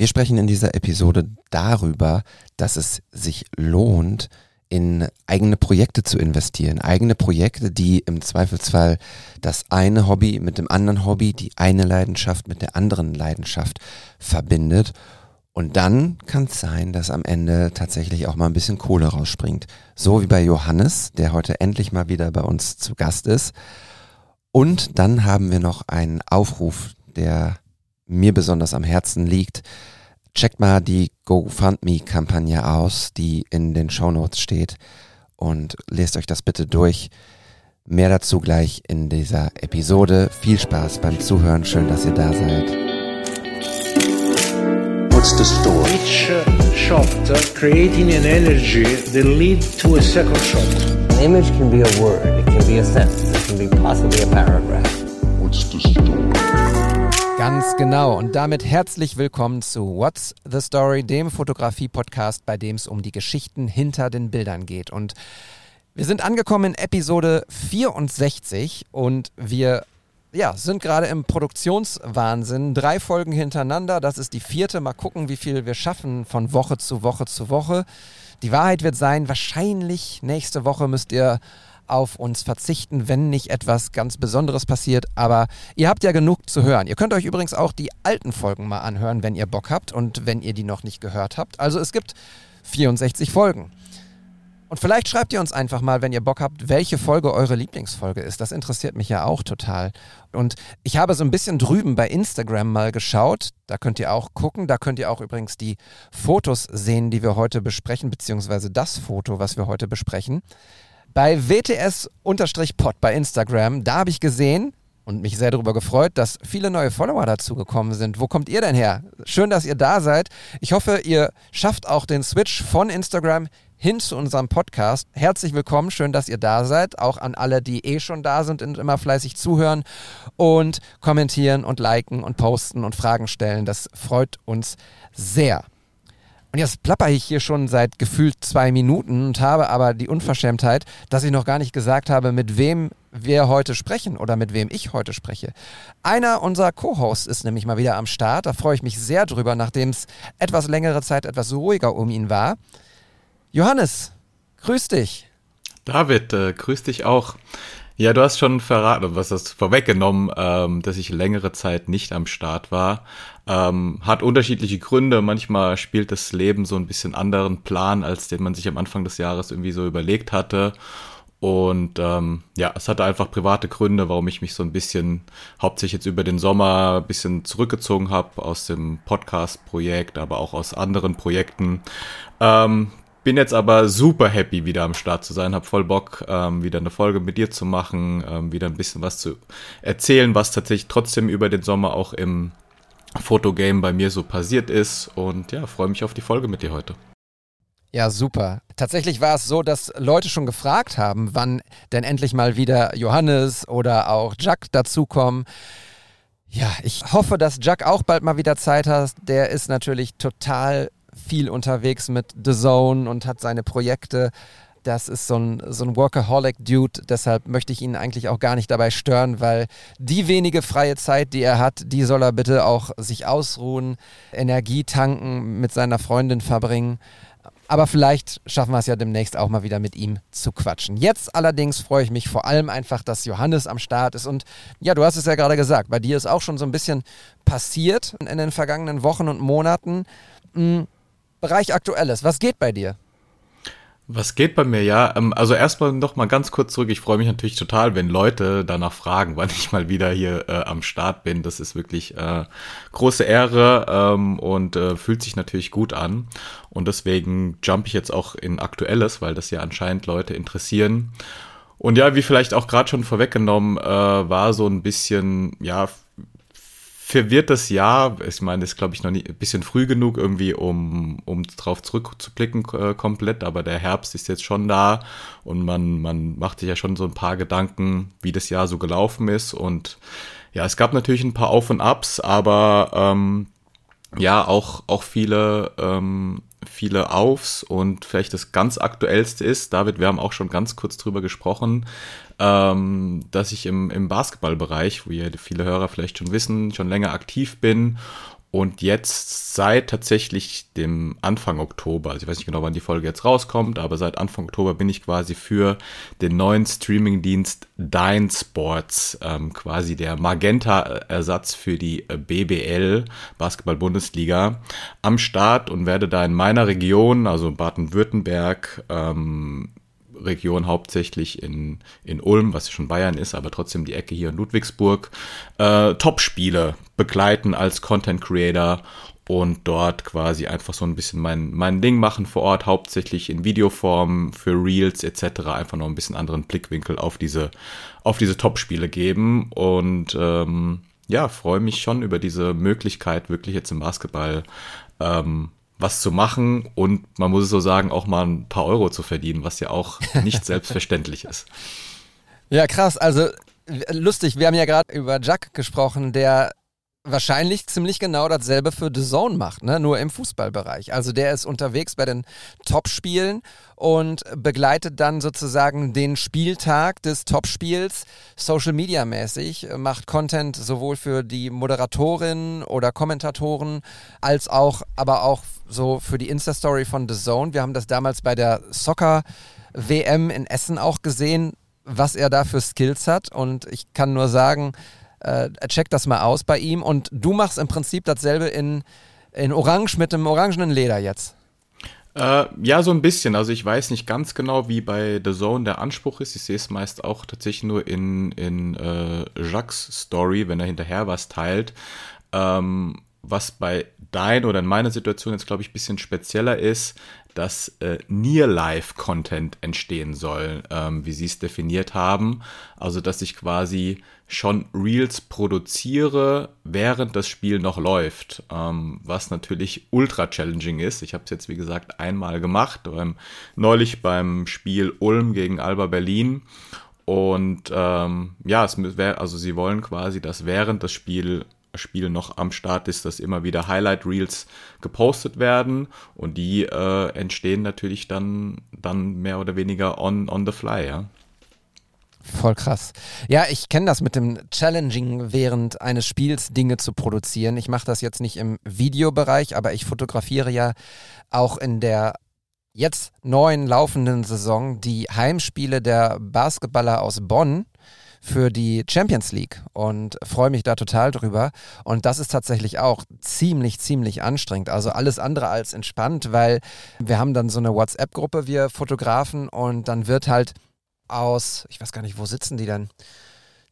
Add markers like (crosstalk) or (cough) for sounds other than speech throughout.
Wir sprechen in dieser Episode darüber, dass es sich lohnt, in eigene Projekte zu investieren. Eigene Projekte, die im Zweifelsfall das eine Hobby mit dem anderen Hobby, die eine Leidenschaft mit der anderen Leidenschaft verbindet. Und dann kann es sein, dass am Ende tatsächlich auch mal ein bisschen Kohle rausspringt. So wie bei Johannes, der heute endlich mal wieder bei uns zu Gast ist. Und dann haben wir noch einen Aufruf, der mir besonders am Herzen liegt. Checkt mal die GoFundMe-Kampagne aus, die in den Shownotes steht und lest euch das bitte durch. Mehr dazu gleich in dieser Episode. Viel Spaß beim Zuhören. Schön, dass ihr da seid. What's the story? Each uh, shot uh, creating an energy that lead to a second shot. An image can be a word, it can be a sentence, it can be possibly a paragraph. What's the story? Ganz genau. Und damit herzlich willkommen zu What's the Story, dem Fotografie-Podcast, bei dem es um die Geschichten hinter den Bildern geht. Und wir sind angekommen in Episode 64 und wir ja, sind gerade im Produktionswahnsinn. Drei Folgen hintereinander. Das ist die vierte. Mal gucken, wie viel wir schaffen von Woche zu Woche zu Woche. Die Wahrheit wird sein, wahrscheinlich nächste Woche müsst ihr auf uns verzichten, wenn nicht etwas ganz Besonderes passiert. Aber ihr habt ja genug zu hören. Ihr könnt euch übrigens auch die alten Folgen mal anhören, wenn ihr Bock habt und wenn ihr die noch nicht gehört habt. Also es gibt 64 Folgen. Und vielleicht schreibt ihr uns einfach mal, wenn ihr Bock habt, welche Folge eure Lieblingsfolge ist. Das interessiert mich ja auch total. Und ich habe so ein bisschen drüben bei Instagram mal geschaut. Da könnt ihr auch gucken. Da könnt ihr auch übrigens die Fotos sehen, die wir heute besprechen, beziehungsweise das Foto, was wir heute besprechen. Bei WTS-Pod bei Instagram, da habe ich gesehen und mich sehr darüber gefreut, dass viele neue Follower dazugekommen sind. Wo kommt ihr denn her? Schön, dass ihr da seid. Ich hoffe, ihr schafft auch den Switch von Instagram hin zu unserem Podcast. Herzlich willkommen, schön, dass ihr da seid. Auch an alle, die eh schon da sind und immer fleißig zuhören und kommentieren und liken und posten und Fragen stellen. Das freut uns sehr. Und jetzt plapper ich hier schon seit gefühlt zwei Minuten und habe aber die Unverschämtheit, dass ich noch gar nicht gesagt habe, mit wem wir heute sprechen oder mit wem ich heute spreche. Einer unserer Co-Hosts ist nämlich mal wieder am Start. Da freue ich mich sehr drüber, nachdem es etwas längere Zeit etwas ruhiger um ihn war. Johannes, grüß dich. David, äh, grüß dich auch. Ja, du hast schon verraten, was hast vorweggenommen, ähm, dass ich längere Zeit nicht am Start war. Ähm, hat unterschiedliche Gründe. Manchmal spielt das Leben so ein bisschen anderen Plan, als den man sich am Anfang des Jahres irgendwie so überlegt hatte. Und ähm, ja, es hatte einfach private Gründe, warum ich mich so ein bisschen hauptsächlich jetzt über den Sommer ein bisschen zurückgezogen habe aus dem Podcast-Projekt, aber auch aus anderen Projekten. Ähm, bin jetzt aber super happy, wieder am Start zu sein. Hab voll Bock, ähm, wieder eine Folge mit dir zu machen, ähm, wieder ein bisschen was zu erzählen, was tatsächlich trotzdem über den Sommer auch im Fotogame bei mir so passiert ist. Und ja, freue mich auf die Folge mit dir heute. Ja, super. Tatsächlich war es so, dass Leute schon gefragt haben, wann denn endlich mal wieder Johannes oder auch Jack dazukommen. Ja, ich hoffe, dass Jack auch bald mal wieder Zeit hat. Der ist natürlich total viel unterwegs mit The Zone und hat seine Projekte. Das ist so ein, so ein Workaholic-Dude, deshalb möchte ich ihn eigentlich auch gar nicht dabei stören, weil die wenige freie Zeit, die er hat, die soll er bitte auch sich ausruhen, Energie tanken, mit seiner Freundin verbringen. Aber vielleicht schaffen wir es ja demnächst auch mal wieder mit ihm zu quatschen. Jetzt allerdings freue ich mich vor allem einfach, dass Johannes am Start ist. Und ja, du hast es ja gerade gesagt, bei dir ist auch schon so ein bisschen passiert in den vergangenen Wochen und Monaten. Hm Bereich Aktuelles. Was geht bei dir? Was geht bei mir, ja? Ähm, also erstmal noch mal ganz kurz zurück. Ich freue mich natürlich total, wenn Leute danach fragen, (laughs) wann ich mal wieder hier äh, am Start bin. Das ist wirklich äh, große Ehre ähm, und äh, fühlt sich natürlich gut an. Und deswegen jump ich jetzt auch in Aktuelles, weil das ja anscheinend Leute interessieren. Und ja, wie vielleicht auch gerade schon vorweggenommen, äh, war so ein bisschen, ja, verwirrtes Jahr. Ich meine, ist, glaube ich, noch nie, ein bisschen früh genug irgendwie, um, um drauf zurückzublicken äh, komplett. Aber der Herbst ist jetzt schon da und man, man macht sich ja schon so ein paar Gedanken, wie das Jahr so gelaufen ist. Und ja, es gab natürlich ein paar Auf und Abs, aber ähm, ja, auch, auch viele, ähm, viele Aufs und vielleicht das ganz aktuellste ist, David, wir haben auch schon ganz kurz drüber gesprochen, ähm, dass ich im, im Basketballbereich, wo ihr viele Hörer vielleicht schon wissen, schon länger aktiv bin Und jetzt seit tatsächlich dem Anfang Oktober, also ich weiß nicht genau, wann die Folge jetzt rauskommt, aber seit Anfang Oktober bin ich quasi für den neuen Streamingdienst Dine Sports, ähm, quasi der Magenta-Ersatz für die BBL, Basketball-Bundesliga, am Start und werde da in meiner Region, also Baden-Württemberg, ähm, Region hauptsächlich in, in Ulm, was schon Bayern ist, aber trotzdem die Ecke hier in Ludwigsburg, äh, Top-Spiele begleiten als Content Creator und dort quasi einfach so ein bisschen mein, mein Ding machen vor Ort, hauptsächlich in Videoform für Reels etc. Einfach noch ein bisschen anderen Blickwinkel auf diese, auf diese Top-Spiele geben und ähm, ja, freue mich schon über diese Möglichkeit, wirklich jetzt im Basketball ähm, was zu machen und man muss es so sagen, auch mal ein paar Euro zu verdienen, was ja auch nicht (laughs) selbstverständlich ist. Ja, krass. Also lustig, wir haben ja gerade über Jack gesprochen, der wahrscheinlich ziemlich genau dasselbe für The Zone macht, ne? nur im Fußballbereich. Also der ist unterwegs bei den Topspielen und begleitet dann sozusagen den Spieltag des Topspiels Social Media mäßig, macht Content sowohl für die Moderatorin oder Kommentatoren als auch, aber auch so für die Insta-Story von The Zone. Wir haben das damals bei der Soccer WM in Essen auch gesehen, was er da für Skills hat und ich kann nur sagen, äh, check das mal aus bei ihm. Und du machst im Prinzip dasselbe in, in Orange mit dem orangenen Leder jetzt. Äh, ja, so ein bisschen. Also ich weiß nicht ganz genau, wie bei The Zone der Anspruch ist. Ich sehe es meist auch tatsächlich nur in, in äh, Jacques Story, wenn er hinterher was teilt. Ähm, was bei dein oder in meiner Situation jetzt, glaube ich, ein bisschen spezieller ist, dass äh, Near-Life-Content entstehen soll, ähm, wie sie es definiert haben. Also, dass ich quasi schon Reels produziere, während das Spiel noch läuft, ähm, was natürlich ultra challenging ist. Ich habe es jetzt, wie gesagt, einmal gemacht, beim, neulich beim Spiel Ulm gegen Alba Berlin. Und ähm, ja, es wär, also sie wollen quasi, dass während das Spiel Spiel noch am Start ist, dass immer wieder Highlight Reels gepostet werden und die äh, entstehen natürlich dann, dann mehr oder weniger on, on the fly, ja. Voll krass. Ja, ich kenne das mit dem Challenging während eines Spiels Dinge zu produzieren. Ich mache das jetzt nicht im Videobereich, aber ich fotografiere ja auch in der jetzt neuen laufenden Saison die Heimspiele der Basketballer aus Bonn für die Champions League und freue mich da total drüber. Und das ist tatsächlich auch ziemlich, ziemlich anstrengend. Also alles andere als entspannt, weil wir haben dann so eine WhatsApp-Gruppe, wir Fotografen, und dann wird halt aus, ich weiß gar nicht, wo sitzen die denn?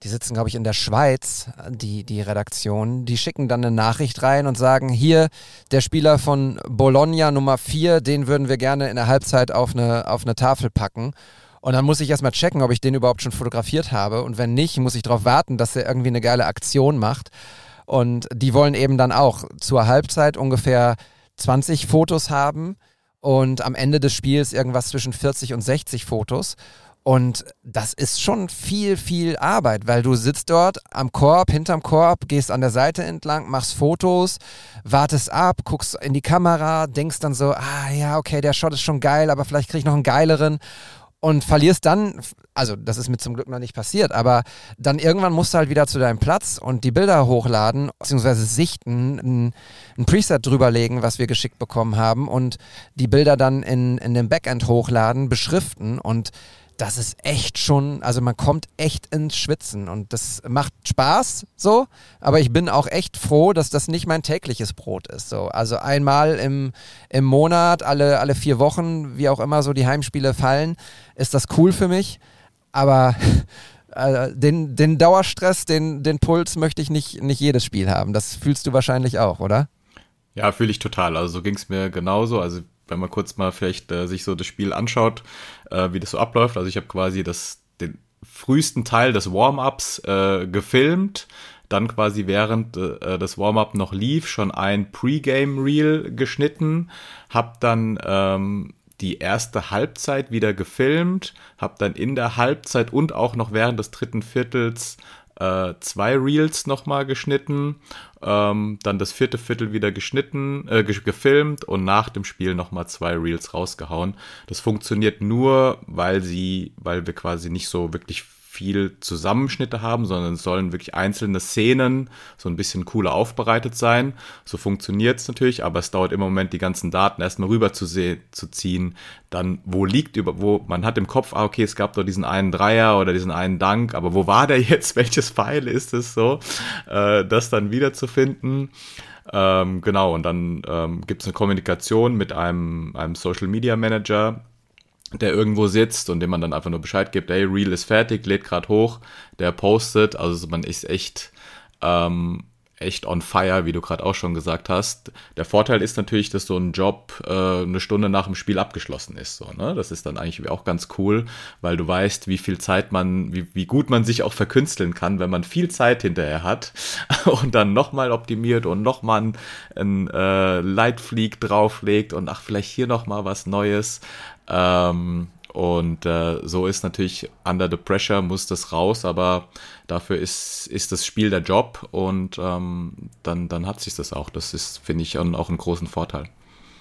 Die sitzen, glaube ich, in der Schweiz, die, die Redaktion. Die schicken dann eine Nachricht rein und sagen, hier, der Spieler von Bologna Nummer 4, den würden wir gerne in der Halbzeit auf eine, auf eine Tafel packen. Und dann muss ich erstmal checken, ob ich den überhaupt schon fotografiert habe. Und wenn nicht, muss ich darauf warten, dass er irgendwie eine geile Aktion macht. Und die wollen eben dann auch zur Halbzeit ungefähr 20 Fotos haben und am Ende des Spiels irgendwas zwischen 40 und 60 Fotos. Und das ist schon viel, viel Arbeit, weil du sitzt dort am Korb, hinterm Korb, gehst an der Seite entlang, machst Fotos, wartest ab, guckst in die Kamera, denkst dann so, ah ja, okay, der Shot ist schon geil, aber vielleicht krieg ich noch einen geileren und verlierst dann, also das ist mir zum Glück noch nicht passiert, aber dann irgendwann musst du halt wieder zu deinem Platz und die Bilder hochladen, beziehungsweise sichten, ein, ein Preset drüberlegen, was wir geschickt bekommen haben und die Bilder dann in, in dem Backend hochladen, beschriften und das ist echt schon, also man kommt echt ins Schwitzen und das macht Spaß so, aber ich bin auch echt froh, dass das nicht mein tägliches Brot ist. So. Also einmal im, im Monat, alle, alle vier Wochen, wie auch immer so die Heimspiele fallen, ist das cool für mich, aber (laughs) äh, den, den Dauerstress, den, den Puls möchte ich nicht, nicht jedes Spiel haben. Das fühlst du wahrscheinlich auch, oder? Ja, fühle ich total. Also so ging es mir genauso. Also wenn man kurz mal vielleicht äh, sich so das Spiel anschaut, äh, wie das so abläuft. Also ich habe quasi das, den frühesten Teil des Warm-ups äh, gefilmt, dann quasi während äh, das Warm-up noch lief schon ein Pre-Game-Reel geschnitten, habe dann ähm, die erste Halbzeit wieder gefilmt, habe dann in der Halbzeit und auch noch während des dritten Viertels äh, zwei Reels nochmal geschnitten, ähm, dann das vierte Viertel wieder geschnitten, äh, gefilmt und nach dem Spiel nochmal zwei Reels rausgehauen. Das funktioniert nur, weil sie, weil wir quasi nicht so wirklich viel Zusammenschnitte haben, sondern es sollen wirklich einzelne Szenen so ein bisschen cooler aufbereitet sein. So funktioniert es natürlich, aber es dauert im Moment die ganzen Daten erstmal rüber zu, zu ziehen. Dann, wo liegt über, wo man hat im Kopf, ah, okay, es gab doch diesen einen Dreier oder diesen einen Dank, aber wo war der (laughs) jetzt? Welches Pfeil ist es so? Äh, das dann wiederzufinden. Ähm, genau, und dann ähm, gibt es eine Kommunikation mit einem, einem Social Media Manager, der irgendwo sitzt und dem man dann einfach nur Bescheid gibt, hey, Reel ist fertig, lädt gerade hoch, der postet, also man ist echt ähm, echt on fire, wie du gerade auch schon gesagt hast. Der Vorteil ist natürlich, dass so ein Job äh, eine Stunde nach dem Spiel abgeschlossen ist. So, ne? Das ist dann eigentlich auch ganz cool, weil du weißt, wie viel Zeit man, wie, wie gut man sich auch verkünsteln kann, wenn man viel Zeit hinterher hat (laughs) und dann nochmal optimiert und nochmal ein, äh, Lightfleek drauflegt und ach, vielleicht hier nochmal was Neues. Ähm, und äh, so ist natürlich under the pressure muss das raus, aber dafür ist, ist das Spiel der Job und ähm, dann, dann hat sich das auch. Das ist, finde ich, auch einen großen Vorteil.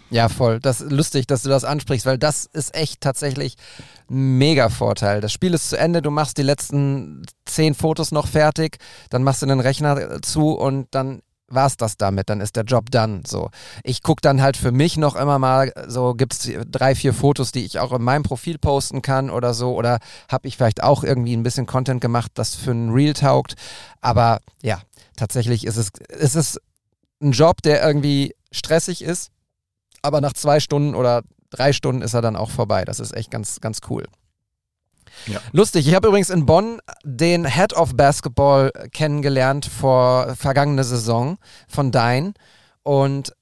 Ja, voll. Das ist lustig, dass du das ansprichst, weil das ist echt tatsächlich ein mega Vorteil. Das Spiel ist zu Ende, du machst die letzten zehn Fotos noch fertig, dann machst du den Rechner zu und dann war's das damit, dann ist der Job dann so. Ich gucke dann halt für mich noch immer mal, so gibt's drei, vier Fotos, die ich auch in meinem Profil posten kann oder so, oder habe ich vielleicht auch irgendwie ein bisschen Content gemacht, das für ein Reel taugt. Aber ja, tatsächlich ist es, ist es ein Job, der irgendwie stressig ist, aber nach zwei Stunden oder drei Stunden ist er dann auch vorbei. Das ist echt ganz, ganz cool. Ja. Lustig, ich habe übrigens in Bonn den Head of Basketball kennengelernt vor vergangene Saison von Dein und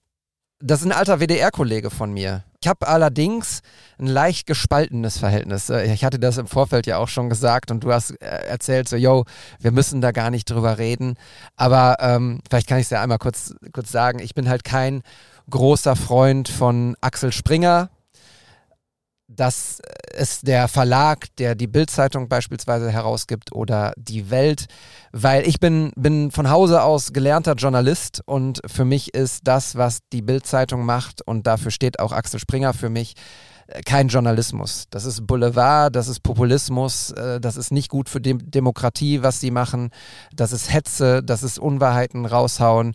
das ist ein alter WDR-Kollege von mir. Ich habe allerdings ein leicht gespaltenes Verhältnis. Ich hatte das im Vorfeld ja auch schon gesagt und du hast äh, erzählt, so, yo, wir müssen da gar nicht drüber reden. Aber ähm, vielleicht kann ich es ja einmal kurz, kurz sagen. Ich bin halt kein großer Freund von Axel Springer, dass es der Verlag, der die Bildzeitung beispielsweise herausgibt oder die Welt, weil ich bin, bin von Hause aus gelernter Journalist und für mich ist das, was die Bildzeitung macht und dafür steht auch Axel Springer für mich, äh, kein Journalismus. Das ist Boulevard, das ist Populismus, äh, das ist nicht gut für die Demokratie, was sie machen, das ist Hetze, das ist Unwahrheiten raushauen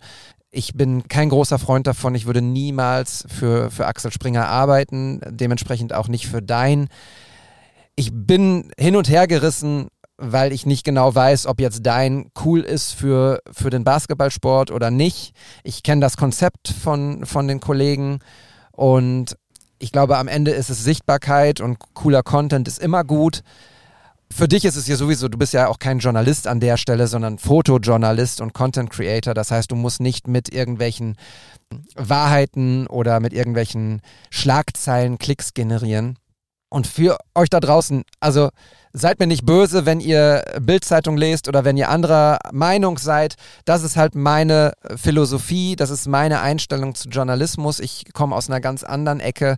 ich bin kein großer Freund davon. Ich würde niemals für, für Axel Springer arbeiten, dementsprechend auch nicht für dein. Ich bin hin und her gerissen, weil ich nicht genau weiß, ob jetzt dein cool ist für, für den Basketballsport oder nicht. Ich kenne das Konzept von, von den Kollegen und ich glaube, am Ende ist es Sichtbarkeit und cooler Content ist immer gut für dich ist es ja sowieso, du bist ja auch kein Journalist an der Stelle, sondern Fotojournalist und Content Creator. Das heißt, du musst nicht mit irgendwelchen Wahrheiten oder mit irgendwelchen Schlagzeilen Klicks generieren. Und für euch da draußen, also seid mir nicht böse, wenn ihr Bildzeitung lest oder wenn ihr anderer Meinung seid. Das ist halt meine Philosophie, das ist meine Einstellung zu Journalismus. Ich komme aus einer ganz anderen Ecke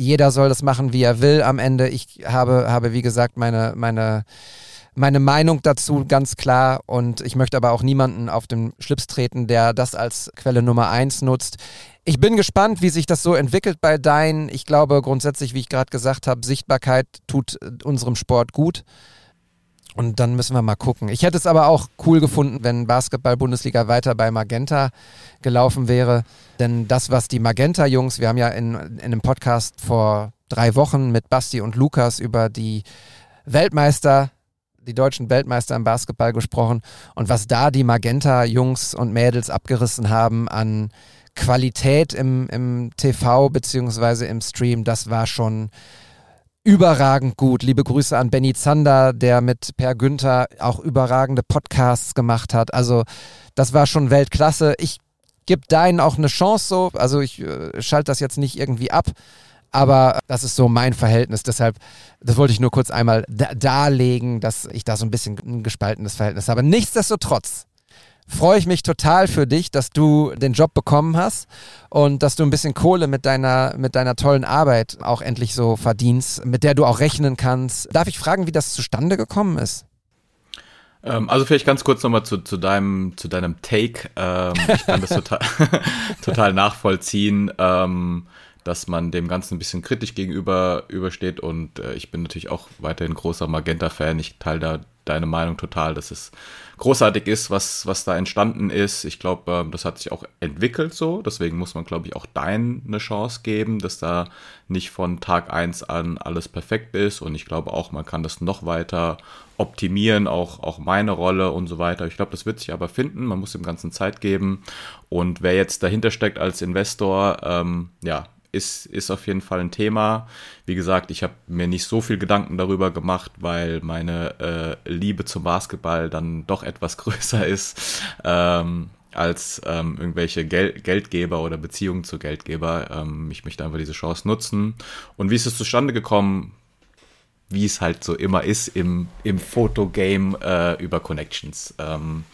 jeder soll das machen, wie er will am Ende. Ich habe, habe wie gesagt, meine, meine, meine Meinung dazu ganz klar und ich möchte aber auch niemanden auf den Schlips treten, der das als Quelle Nummer eins nutzt. Ich bin gespannt, wie sich das so entwickelt bei Dein. Ich glaube grundsätzlich, wie ich gerade gesagt habe, Sichtbarkeit tut unserem Sport gut. Und dann müssen wir mal gucken. Ich hätte es aber auch cool gefunden, wenn Basketball-Bundesliga weiter bei Magenta gelaufen wäre. Denn das, was die Magenta-Jungs, wir haben ja in, in einem Podcast vor drei Wochen mit Basti und Lukas über die Weltmeister, die deutschen Weltmeister im Basketball gesprochen und was da die Magenta-Jungs und Mädels abgerissen haben an Qualität im, im TV beziehungsweise im Stream, das war schon überragend gut. Liebe Grüße an Benny Zander, der mit Per Günther auch überragende Podcasts gemacht hat. Also das war schon Weltklasse. Ich gebe deinen auch eine Chance so. Also ich äh, schalte das jetzt nicht irgendwie ab. Aber das ist so mein Verhältnis. Deshalb, das wollte ich nur kurz einmal da darlegen, dass ich da so ein bisschen ein gespaltenes Verhältnis habe. Nichtsdestotrotz freue ich mich total für dich, dass du den Job bekommen hast und dass du ein bisschen Kohle mit deiner, mit deiner tollen Arbeit auch endlich so verdienst, mit der du auch rechnen kannst. Darf ich fragen, wie das zustande gekommen ist? Ähm, also vielleicht ganz kurz nochmal zu, zu, deinem, zu deinem Take. Ähm, ich kann das (laughs) total, (laughs) total nachvollziehen. Dass man dem Ganzen ein bisschen kritisch gegenüber übersteht und äh, ich bin natürlich auch weiterhin großer Magenta-Fan. Ich teile da deine Meinung total, dass es großartig ist, was, was da entstanden ist. Ich glaube, äh, das hat sich auch entwickelt so. Deswegen muss man, glaube ich, auch dein eine Chance geben, dass da nicht von Tag eins an alles perfekt ist. Und ich glaube auch, man kann das noch weiter optimieren, auch, auch meine Rolle und so weiter. Ich glaube, das wird sich aber finden. Man muss dem Ganzen Zeit geben. Und wer jetzt dahinter steckt als Investor, ähm, ja, ist, ist auf jeden Fall ein Thema. Wie gesagt, ich habe mir nicht so viel Gedanken darüber gemacht, weil meine äh, Liebe zum Basketball dann doch etwas (laughs) größer ist ähm, als ähm, irgendwelche Gel Geldgeber oder Beziehungen zu Geldgeber. Ähm, ich möchte einfach diese Chance nutzen. Und wie ist es zustande gekommen? Wie es halt so immer ist im, im Fotogame äh, über Connections. Ähm,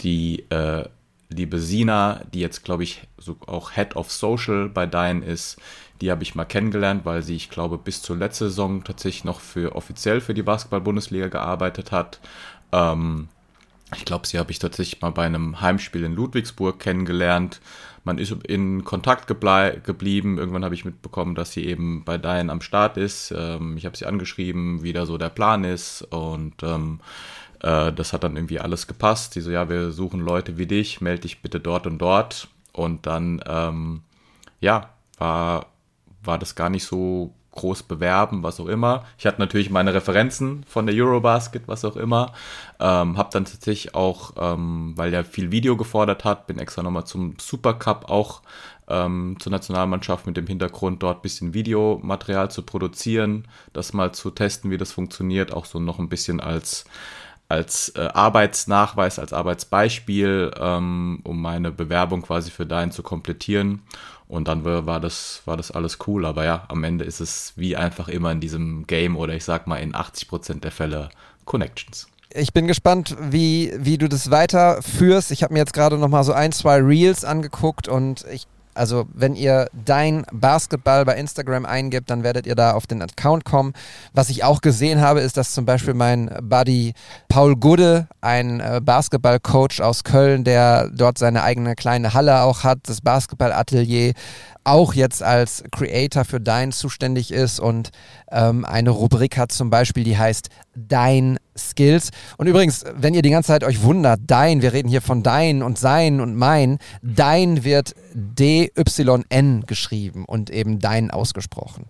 die äh, liebe Sina, die jetzt, glaube ich, so auch Head of Social bei Dein ist, die habe ich mal kennengelernt, weil sie, ich glaube, bis zur letzten Saison tatsächlich noch für offiziell für die Basketball-Bundesliga gearbeitet hat. Ähm, ich glaube, sie habe ich tatsächlich mal bei einem Heimspiel in Ludwigsburg kennengelernt. Man ist in Kontakt geblieben. Irgendwann habe ich mitbekommen, dass sie eben bei Dein am Start ist. Ähm, ich habe sie angeschrieben, wie da so der Plan ist und ähm, äh, das hat dann irgendwie alles gepasst. Die so, ja, wir suchen Leute wie dich, melde dich bitte dort und dort. Und dann, ähm, ja, war, war das gar nicht so groß bewerben, was auch immer. Ich hatte natürlich meine Referenzen von der Eurobasket, was auch immer. Ähm, hab dann tatsächlich auch, ähm, weil der viel Video gefordert hat, bin extra nochmal zum Supercup auch ähm, zur Nationalmannschaft mit dem Hintergrund, dort bisschen Videomaterial zu produzieren, das mal zu testen, wie das funktioniert, auch so noch ein bisschen als als äh, Arbeitsnachweis, als Arbeitsbeispiel, ähm, um meine Bewerbung quasi für deinen zu komplettieren. Und dann war das, war das alles cool. Aber ja, am Ende ist es wie einfach immer in diesem Game oder ich sag mal in 80 Prozent der Fälle Connections. Ich bin gespannt, wie, wie du das weiterführst. Ich habe mir jetzt gerade noch mal so ein, zwei Reels angeguckt und ich also wenn ihr dein Basketball bei Instagram eingibt, dann werdet ihr da auf den Account kommen. Was ich auch gesehen habe, ist, dass zum Beispiel mein Buddy Paul Gude, ein äh, Basketballcoach aus Köln, der dort seine eigene kleine Halle auch hat, das Basketballatelier, auch jetzt als Creator für Dein zuständig ist und ähm, eine Rubrik hat zum Beispiel, die heißt Dein Skills. Und übrigens, wenn ihr die ganze Zeit euch wundert, Dein, wir reden hier von Dein und Sein und Mein, Dein wird D-Y-N geschrieben und eben Dein ausgesprochen.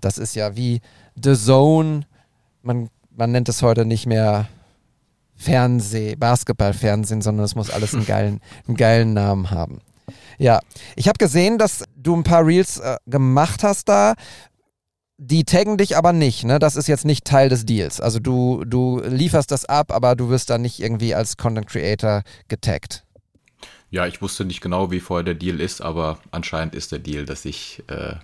Das ist ja wie The Zone, man, man nennt es heute nicht mehr Fernseh, Basketballfernsehen, sondern es muss alles einen (laughs) geilen, einen geilen Namen haben. Ja, ich habe gesehen, dass du ein paar Reels äh, gemacht hast da. Die taggen dich aber nicht, ne? Das ist jetzt nicht Teil des Deals. Also du, du lieferst das ab, aber du wirst dann nicht irgendwie als Content Creator getaggt. Ja, ich wusste nicht genau, wie vorher der Deal ist, aber anscheinend ist der Deal, dass ich, äh,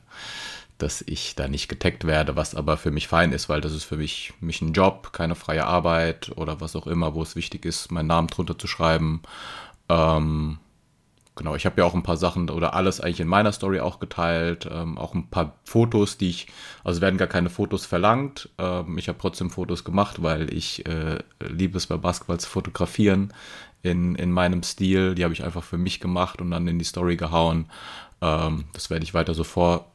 dass ich da nicht getaggt werde, was aber für mich fein ist, weil das ist für mich, mich ein Job, keine freie Arbeit oder was auch immer, wo es wichtig ist, meinen Namen drunter zu schreiben. Ähm, genau, ich habe ja auch ein paar Sachen oder alles eigentlich in meiner Story auch geteilt, ähm, auch ein paar Fotos, die ich, also werden gar keine Fotos verlangt. Ähm, ich habe trotzdem Fotos gemacht, weil ich äh, liebe es bei Basketball zu fotografieren in, in meinem Stil. Die habe ich einfach für mich gemacht und dann in die Story gehauen. Ähm, das werde ich weiter so vor,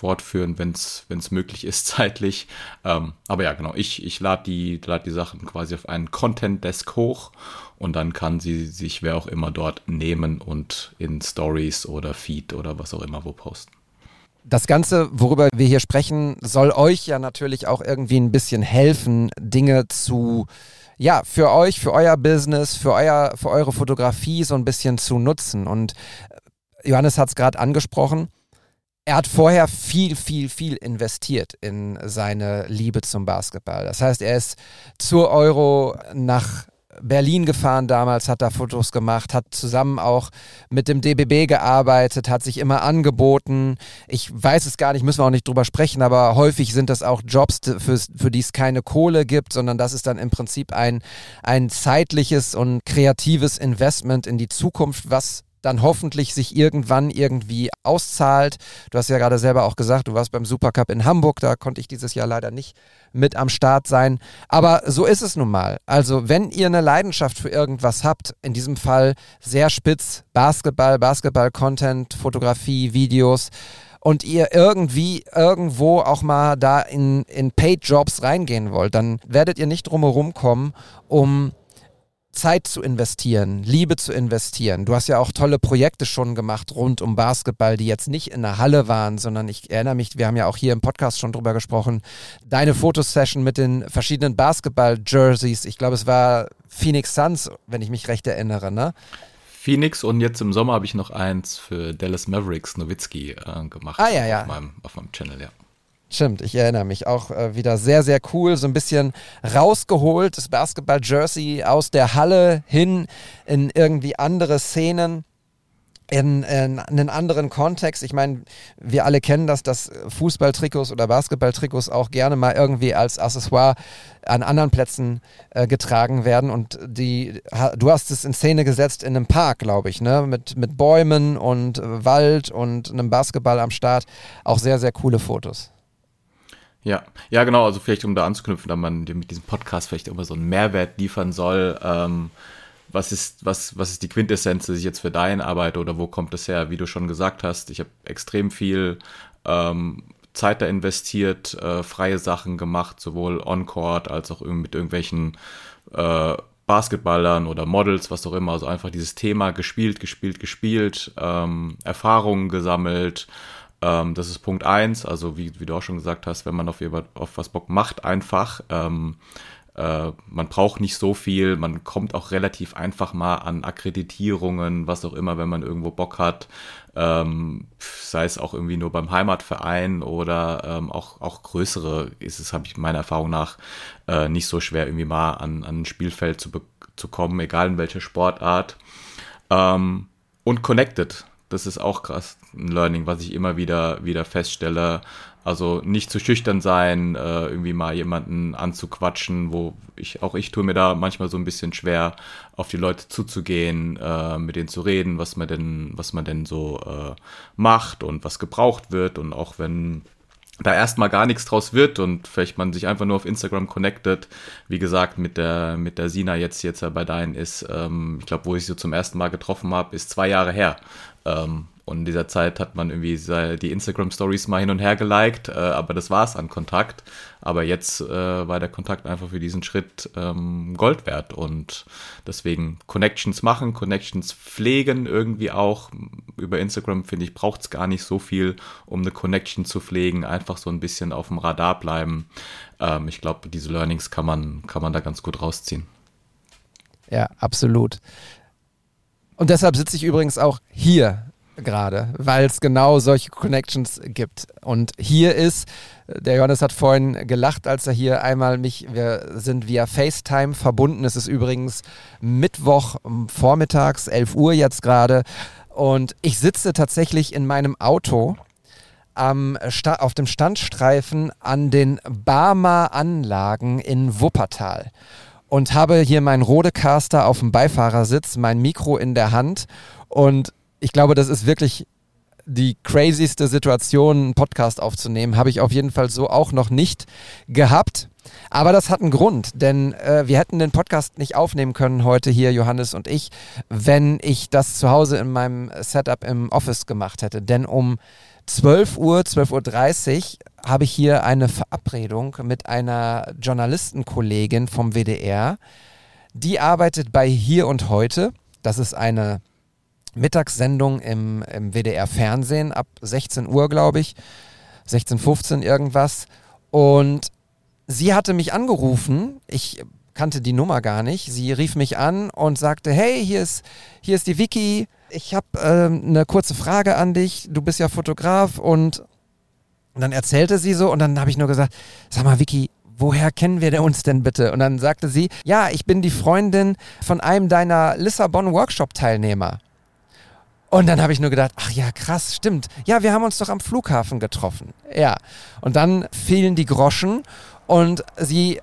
fortführen, wenn es möglich ist (laughs) zeitlich. Ähm, aber ja, genau, ich, ich lade die, lad die Sachen quasi auf einen Content-Desk hoch und dann kann sie sich wer auch immer dort nehmen und in Stories oder Feed oder was auch immer wo posten. Das Ganze, worüber wir hier sprechen, soll euch ja natürlich auch irgendwie ein bisschen helfen, Dinge zu, ja, für euch, für euer Business, für, euer, für eure Fotografie so ein bisschen zu nutzen. Und Johannes hat es gerade angesprochen. Er hat vorher viel, viel, viel investiert in seine Liebe zum Basketball. Das heißt, er ist zur Euro nach Berlin gefahren damals, hat da Fotos gemacht, hat zusammen auch mit dem DBB gearbeitet, hat sich immer angeboten. Ich weiß es gar nicht, müssen wir auch nicht drüber sprechen, aber häufig sind das auch Jobs, für, für die es keine Kohle gibt, sondern das ist dann im Prinzip ein, ein zeitliches und kreatives Investment in die Zukunft, was dann hoffentlich sich irgendwann irgendwie auszahlt. Du hast ja gerade selber auch gesagt, du warst beim Supercup in Hamburg, da konnte ich dieses Jahr leider nicht mit am Start sein. Aber so ist es nun mal. Also wenn ihr eine Leidenschaft für irgendwas habt, in diesem Fall sehr spitz Basketball, Basketball-Content, Fotografie, Videos, und ihr irgendwie irgendwo auch mal da in, in Paid-Jobs reingehen wollt, dann werdet ihr nicht drumherum kommen, um Zeit zu investieren, Liebe zu investieren. Du hast ja auch tolle Projekte schon gemacht rund um Basketball, die jetzt nicht in der Halle waren, sondern ich erinnere mich, wir haben ja auch hier im Podcast schon drüber gesprochen, deine Fotosession mit den verschiedenen Basketball-Jerseys. Ich glaube, es war Phoenix Suns, wenn ich mich recht erinnere, ne? Phoenix und jetzt im Sommer habe ich noch eins für Dallas Mavericks Nowitzki äh, gemacht. Ah, ja, ja. Auf meinem, auf meinem Channel, ja. Stimmt, ich erinnere mich auch äh, wieder sehr, sehr cool. So ein bisschen rausgeholt, das Basketball-Jersey aus der Halle hin in irgendwie andere Szenen. In, in einen anderen Kontext. Ich meine, wir alle kennen das, dass Fußballtrikots oder Basketballtrikots auch gerne mal irgendwie als Accessoire an anderen Plätzen äh, getragen werden. Und die, ha, du hast es in Szene gesetzt in einem Park, glaube ich, ne? Mit, mit Bäumen und äh, Wald und einem Basketball am Start. Auch sehr, sehr coole Fotos. Ja, ja, genau. Also vielleicht, um da anzuknüpfen, da man mit diesem Podcast vielleicht immer so einen Mehrwert liefern soll. Ähm, was ist, was, was ist die Quintessenz sich jetzt für deine Arbeit oder wo kommt es her? Wie du schon gesagt hast, ich habe extrem viel ähm, Zeit da investiert, äh, freie Sachen gemacht, sowohl on-court als auch mit irgendwelchen äh, Basketballern oder Models, was auch immer. Also einfach dieses Thema gespielt, gespielt, gespielt, ähm, Erfahrungen gesammelt ähm, das ist Punkt eins. Also wie, wie du auch schon gesagt hast, wenn man auf, auf was Bock macht, einfach. Ähm, äh, man braucht nicht so viel, man kommt auch relativ einfach mal an Akkreditierungen, was auch immer, wenn man irgendwo Bock hat. Ähm, sei es auch irgendwie nur beim Heimatverein oder ähm, auch, auch größere, ist es, habe ich meiner Erfahrung nach, äh, nicht so schwer, irgendwie mal an, an ein Spielfeld zu, zu kommen, egal in welcher Sportart. Ähm, und connected. Das ist auch krass, ein Learning, was ich immer wieder, wieder feststelle. Also nicht zu schüchtern sein, äh, irgendwie mal jemanden anzuquatschen, wo ich, auch ich tue mir da manchmal so ein bisschen schwer, auf die Leute zuzugehen, äh, mit denen zu reden, was man denn, was man denn so äh, macht und was gebraucht wird. Und auch wenn da erstmal gar nichts draus wird und vielleicht man sich einfach nur auf Instagram connectet. Wie gesagt, mit der, mit der Sina jetzt, jetzt bei deinen ist, ähm, ich glaube, wo ich sie zum ersten Mal getroffen habe, ist zwei Jahre her. Ähm, und in dieser Zeit hat man irgendwie die Instagram-Stories mal hin und her geliked, äh, aber das war es an Kontakt. Aber jetzt äh, war der Kontakt einfach für diesen Schritt ähm, Gold wert. Und deswegen Connections machen, Connections pflegen irgendwie auch. Über Instagram, finde ich, braucht es gar nicht so viel, um eine Connection zu pflegen. Einfach so ein bisschen auf dem Radar bleiben. Ähm, ich glaube, diese Learnings kann man, kann man da ganz gut rausziehen. Ja, absolut. Und deshalb sitze ich übrigens auch hier gerade, weil es genau solche Connections gibt. Und hier ist, der Johannes hat vorhin gelacht, als er hier einmal mich, wir sind via FaceTime verbunden. Es ist übrigens Mittwoch vormittags, 11 Uhr jetzt gerade. Und ich sitze tatsächlich in meinem Auto am auf dem Standstreifen an den Barmer Anlagen in Wuppertal und habe hier meinen Rodecaster auf dem Beifahrersitz, mein Mikro in der Hand und ich glaube, das ist wirklich die crazyste Situation, einen Podcast aufzunehmen, habe ich auf jeden Fall so auch noch nicht gehabt. Aber das hat einen Grund, denn äh, wir hätten den Podcast nicht aufnehmen können heute hier, Johannes und ich, wenn ich das zu Hause in meinem Setup im Office gemacht hätte. Denn um 12 Uhr, 12.30 Uhr habe ich hier eine Verabredung mit einer Journalistenkollegin vom WDR. Die arbeitet bei Hier und Heute. Das ist eine Mittagssendung im, im WDR Fernsehen ab 16 Uhr, glaube ich. 16.15 irgendwas. Und sie hatte mich angerufen. Ich kannte die Nummer gar nicht. Sie rief mich an und sagte, hey, hier ist, hier ist die Vicky. Ich habe ähm, eine kurze Frage an dich. Du bist ja Fotograf und dann erzählte sie so und dann habe ich nur gesagt, sag mal, Vicky, woher kennen wir uns denn bitte? Und dann sagte sie, ja, ich bin die Freundin von einem deiner Lissabon-Workshop-Teilnehmer. Und dann habe ich nur gedacht, ach ja, krass, stimmt. Ja, wir haben uns doch am Flughafen getroffen. Ja. Und dann fielen die Groschen und sie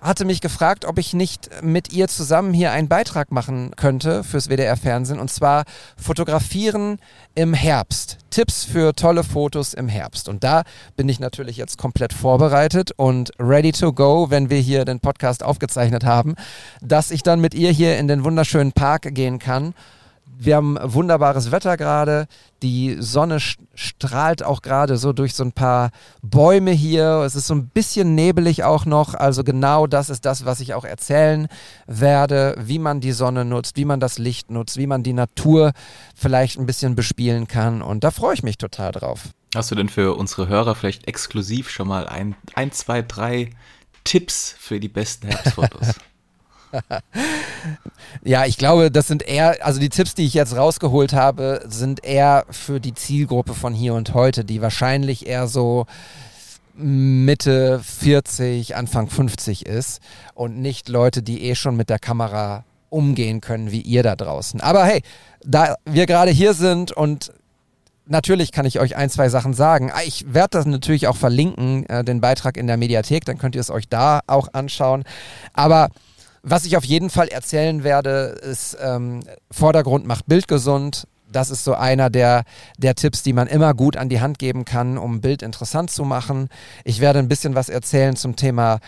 hatte mich gefragt, ob ich nicht mit ihr zusammen hier einen Beitrag machen könnte fürs WDR-Fernsehen und zwar Fotografieren im Herbst. Tipps für tolle Fotos im Herbst. Und da bin ich natürlich jetzt komplett vorbereitet und ready to go, wenn wir hier den Podcast aufgezeichnet haben, dass ich dann mit ihr hier in den wunderschönen Park gehen kann wir haben wunderbares Wetter gerade. Die Sonne strahlt auch gerade so durch so ein paar Bäume hier. Es ist so ein bisschen nebelig auch noch. Also genau das ist das, was ich auch erzählen werde, wie man die Sonne nutzt, wie man das Licht nutzt, wie man die Natur vielleicht ein bisschen bespielen kann. Und da freue ich mich total drauf. Hast du denn für unsere Hörer vielleicht exklusiv schon mal ein, ein zwei, drei Tipps für die besten (laughs) Herbstfotos? (laughs) ja, ich glaube, das sind eher, also die Tipps, die ich jetzt rausgeholt habe, sind eher für die Zielgruppe von hier und heute, die wahrscheinlich eher so Mitte 40, Anfang 50 ist und nicht Leute, die eh schon mit der Kamera umgehen können, wie ihr da draußen. Aber hey, da wir gerade hier sind und natürlich kann ich euch ein, zwei Sachen sagen. Ah, ich werde das natürlich auch verlinken, äh, den Beitrag in der Mediathek, dann könnt ihr es euch da auch anschauen. Aber was ich auf jeden Fall erzählen werde, ist ähm, Vordergrund macht Bild gesund. Das ist so einer der, der Tipps, die man immer gut an die Hand geben kann, um ein Bild interessant zu machen. Ich werde ein bisschen was erzählen zum Thema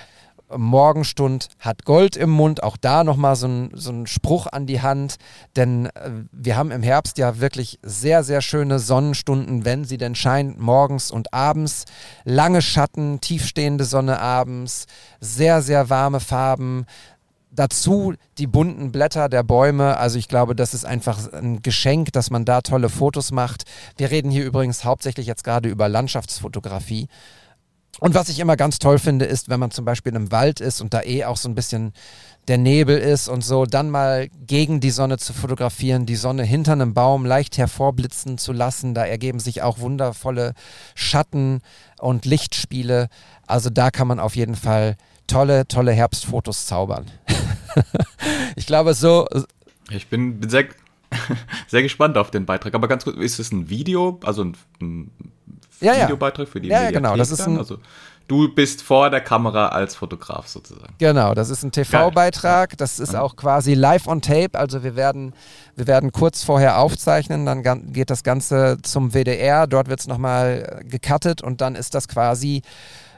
Morgenstund hat Gold im Mund. Auch da nochmal so ein, so ein Spruch an die Hand. Denn äh, wir haben im Herbst ja wirklich sehr, sehr schöne Sonnenstunden, wenn sie denn scheint, morgens und abends. Lange Schatten, tiefstehende Sonne abends, sehr, sehr warme Farben, dazu die bunten Blätter der Bäume. Also ich glaube, das ist einfach ein Geschenk, dass man da tolle Fotos macht. Wir reden hier übrigens hauptsächlich jetzt gerade über Landschaftsfotografie. Und was ich immer ganz toll finde, ist, wenn man zum Beispiel im Wald ist und da eh auch so ein bisschen der Nebel ist und so, dann mal gegen die Sonne zu fotografieren, die Sonne hinter einem Baum leicht hervorblitzen zu lassen. Da ergeben sich auch wundervolle Schatten und Lichtspiele. Also da kann man auf jeden Fall tolle, tolle Herbstfotos zaubern. (laughs) (laughs) ich glaube, so. Ich bin sehr, sehr gespannt auf den Beitrag. Aber ganz kurz, ist es ein Video, also ein, ein ja, Videobeitrag für die Ja, ja genau. Das ist ein, also, du bist vor der Kamera als Fotograf sozusagen. Genau, das ist ein TV-Beitrag. Das ist auch quasi live on tape. Also wir werden, wir werden kurz vorher aufzeichnen, dann geht das Ganze zum WDR. Dort wird es nochmal gecuttet und dann ist das quasi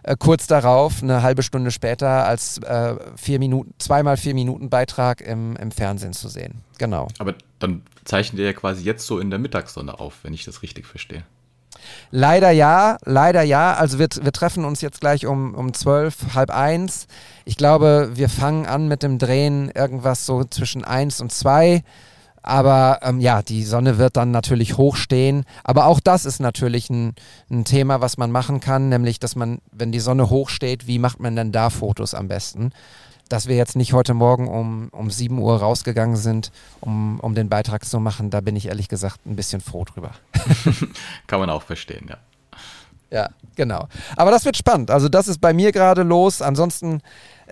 äh, kurz darauf, eine halbe Stunde später, als äh, vier Minuten, zweimal vier Minuten Beitrag im, im Fernsehen zu sehen. Genau. Aber dann zeichnet ihr ja quasi jetzt so in der Mittagssonne auf, wenn ich das richtig verstehe. Leider ja, leider ja. Also wir, wir treffen uns jetzt gleich um, um zwölf, halb eins. Ich glaube, wir fangen an mit dem Drehen irgendwas so zwischen eins und zwei. Aber ähm, ja, die Sonne wird dann natürlich hochstehen. Aber auch das ist natürlich ein, ein, Thema, was man machen kann, nämlich, dass man, wenn die Sonne hochsteht, wie macht man denn da Fotos am besten? Dass wir jetzt nicht heute Morgen um, um 7 Uhr rausgegangen sind, um, um den Beitrag zu machen, da bin ich ehrlich gesagt ein bisschen froh drüber. (laughs) kann man auch verstehen, ja. Ja, genau. Aber das wird spannend. Also das ist bei mir gerade los. Ansonsten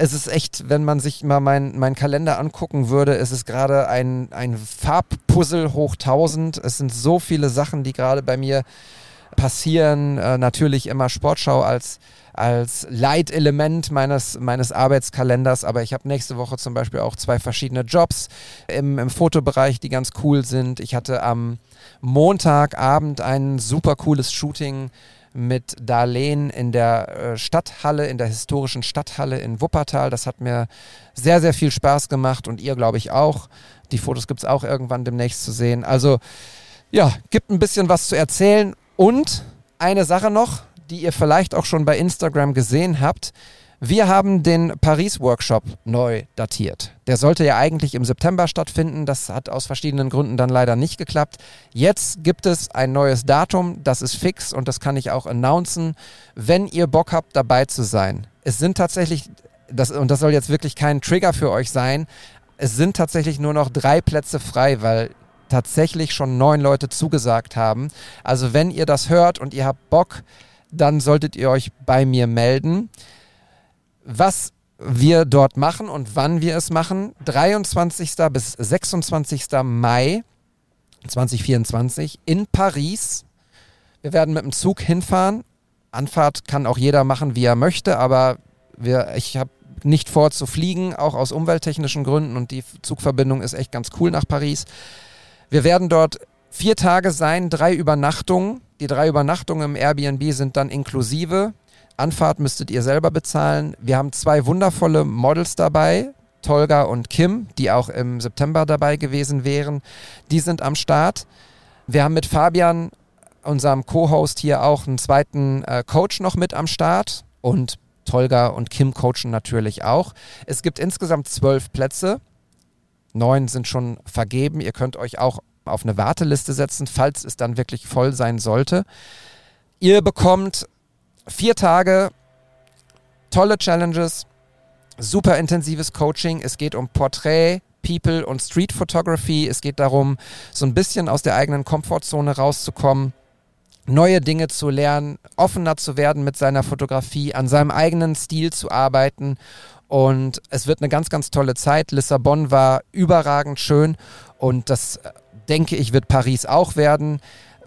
es ist echt, wenn man sich mal meinen mein Kalender angucken würde, es ist gerade ein, ein Farbpuzzle hoch 1000. Es sind so viele Sachen, die gerade bei mir passieren. Äh, natürlich immer Sportschau als, als Leitelement meines, meines Arbeitskalenders, aber ich habe nächste Woche zum Beispiel auch zwei verschiedene Jobs im, im Fotobereich, die ganz cool sind. Ich hatte am Montagabend ein super cooles Shooting mit Darlehen in der äh, Stadthalle, in der historischen Stadthalle in Wuppertal. Das hat mir sehr, sehr viel Spaß gemacht und ihr, glaube ich, auch. Die Fotos gibt es auch irgendwann demnächst zu sehen. Also ja, gibt ein bisschen was zu erzählen. Und eine Sache noch, die ihr vielleicht auch schon bei Instagram gesehen habt. Wir haben den Paris-Workshop neu datiert. Der sollte ja eigentlich im September stattfinden. Das hat aus verschiedenen Gründen dann leider nicht geklappt. Jetzt gibt es ein neues Datum, das ist fix und das kann ich auch announcen, wenn ihr Bock habt, dabei zu sein. Es sind tatsächlich, das, und das soll jetzt wirklich kein Trigger für euch sein, es sind tatsächlich nur noch drei Plätze frei, weil tatsächlich schon neun Leute zugesagt haben. Also wenn ihr das hört und ihr habt Bock, dann solltet ihr euch bei mir melden was wir dort machen und wann wir es machen. 23. bis 26. Mai 2024 in Paris. Wir werden mit dem Zug hinfahren. Anfahrt kann auch jeder machen, wie er möchte, aber wir, ich habe nicht vor zu fliegen, auch aus umwelttechnischen Gründen und die Zugverbindung ist echt ganz cool nach Paris. Wir werden dort vier Tage sein, drei Übernachtungen. Die drei Übernachtungen im Airbnb sind dann inklusive. Anfahrt müsstet ihr selber bezahlen. Wir haben zwei wundervolle Models dabei, Tolga und Kim, die auch im September dabei gewesen wären. Die sind am Start. Wir haben mit Fabian, unserem Co-Host, hier auch einen zweiten äh, Coach noch mit am Start und Tolga und Kim coachen natürlich auch. Es gibt insgesamt zwölf Plätze. Neun sind schon vergeben. Ihr könnt euch auch auf eine Warteliste setzen, falls es dann wirklich voll sein sollte. Ihr bekommt vier Tage tolle Challenges, super intensives Coaching. Es geht um Porträt, People und Street Photography. Es geht darum, so ein bisschen aus der eigenen Komfortzone rauszukommen, neue Dinge zu lernen, offener zu werden mit seiner Fotografie, an seinem eigenen Stil zu arbeiten. Und es wird eine ganz, ganz tolle Zeit. Lissabon war überragend schön und das äh, denke ich wird Paris auch werden.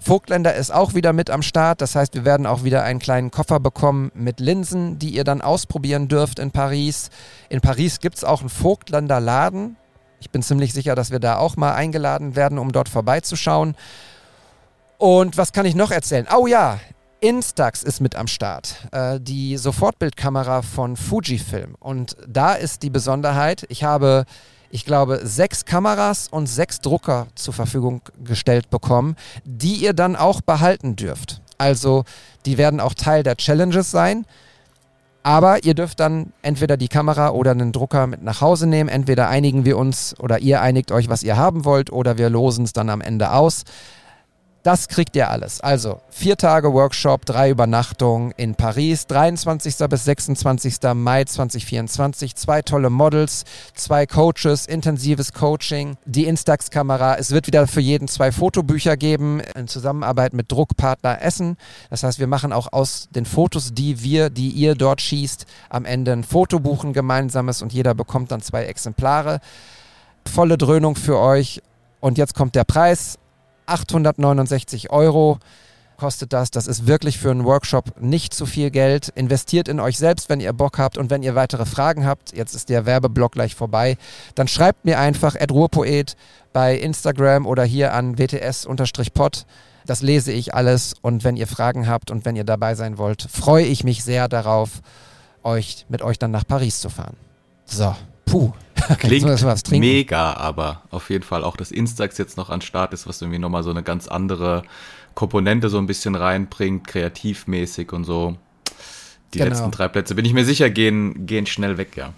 Vogtländer ist auch wieder mit am Start. Das heißt, wir werden auch wieder einen kleinen Koffer bekommen mit Linsen, die ihr dann ausprobieren dürft in Paris. In Paris gibt es auch einen Vogtländer Laden. Ich bin ziemlich sicher, dass wir da auch mal eingeladen werden, um dort vorbeizuschauen. Und was kann ich noch erzählen? Oh ja, Instax ist mit am Start, äh, die Sofortbildkamera von Fujifilm. Und da ist die Besonderheit, ich habe ich glaube, sechs Kameras und sechs Drucker zur Verfügung gestellt bekommen, die ihr dann auch behalten dürft. Also die werden auch Teil der Challenges sein. Aber ihr dürft dann entweder die Kamera oder einen Drucker mit nach Hause nehmen. Entweder einigen wir uns oder ihr einigt euch, was ihr haben wollt, oder wir losen es dann am Ende aus. Das kriegt ihr alles. Also vier Tage Workshop, drei Übernachtungen in Paris, 23. bis 26. Mai 2024. Zwei tolle Models, zwei Coaches, intensives Coaching, die Instax-Kamera. Es wird wieder für jeden zwei Fotobücher geben in Zusammenarbeit mit Druckpartner Essen. Das heißt, wir machen auch aus den Fotos, die wir, die ihr dort schießt, am Ende ein Fotobuch, ein gemeinsames und jeder bekommt dann zwei Exemplare. Volle Dröhnung für euch. Und jetzt kommt der Preis. 869 Euro kostet das. Das ist wirklich für einen Workshop nicht zu viel Geld. Investiert in euch selbst, wenn ihr Bock habt und wenn ihr weitere Fragen habt. Jetzt ist der Werbeblock gleich vorbei. Dann schreibt mir einfach Ruhrpoet bei Instagram oder hier an wts-pod. Das lese ich alles und wenn ihr Fragen habt und wenn ihr dabei sein wollt, freue ich mich sehr darauf, euch mit euch dann nach Paris zu fahren. So, puh. Klingt mega, aber auf jeden Fall auch, dass Instax jetzt noch an Start ist, was irgendwie nochmal so eine ganz andere Komponente so ein bisschen reinbringt, kreativmäßig und so. Die genau. letzten drei Plätze, bin ich mir sicher, gehen, gehen schnell weg, ja.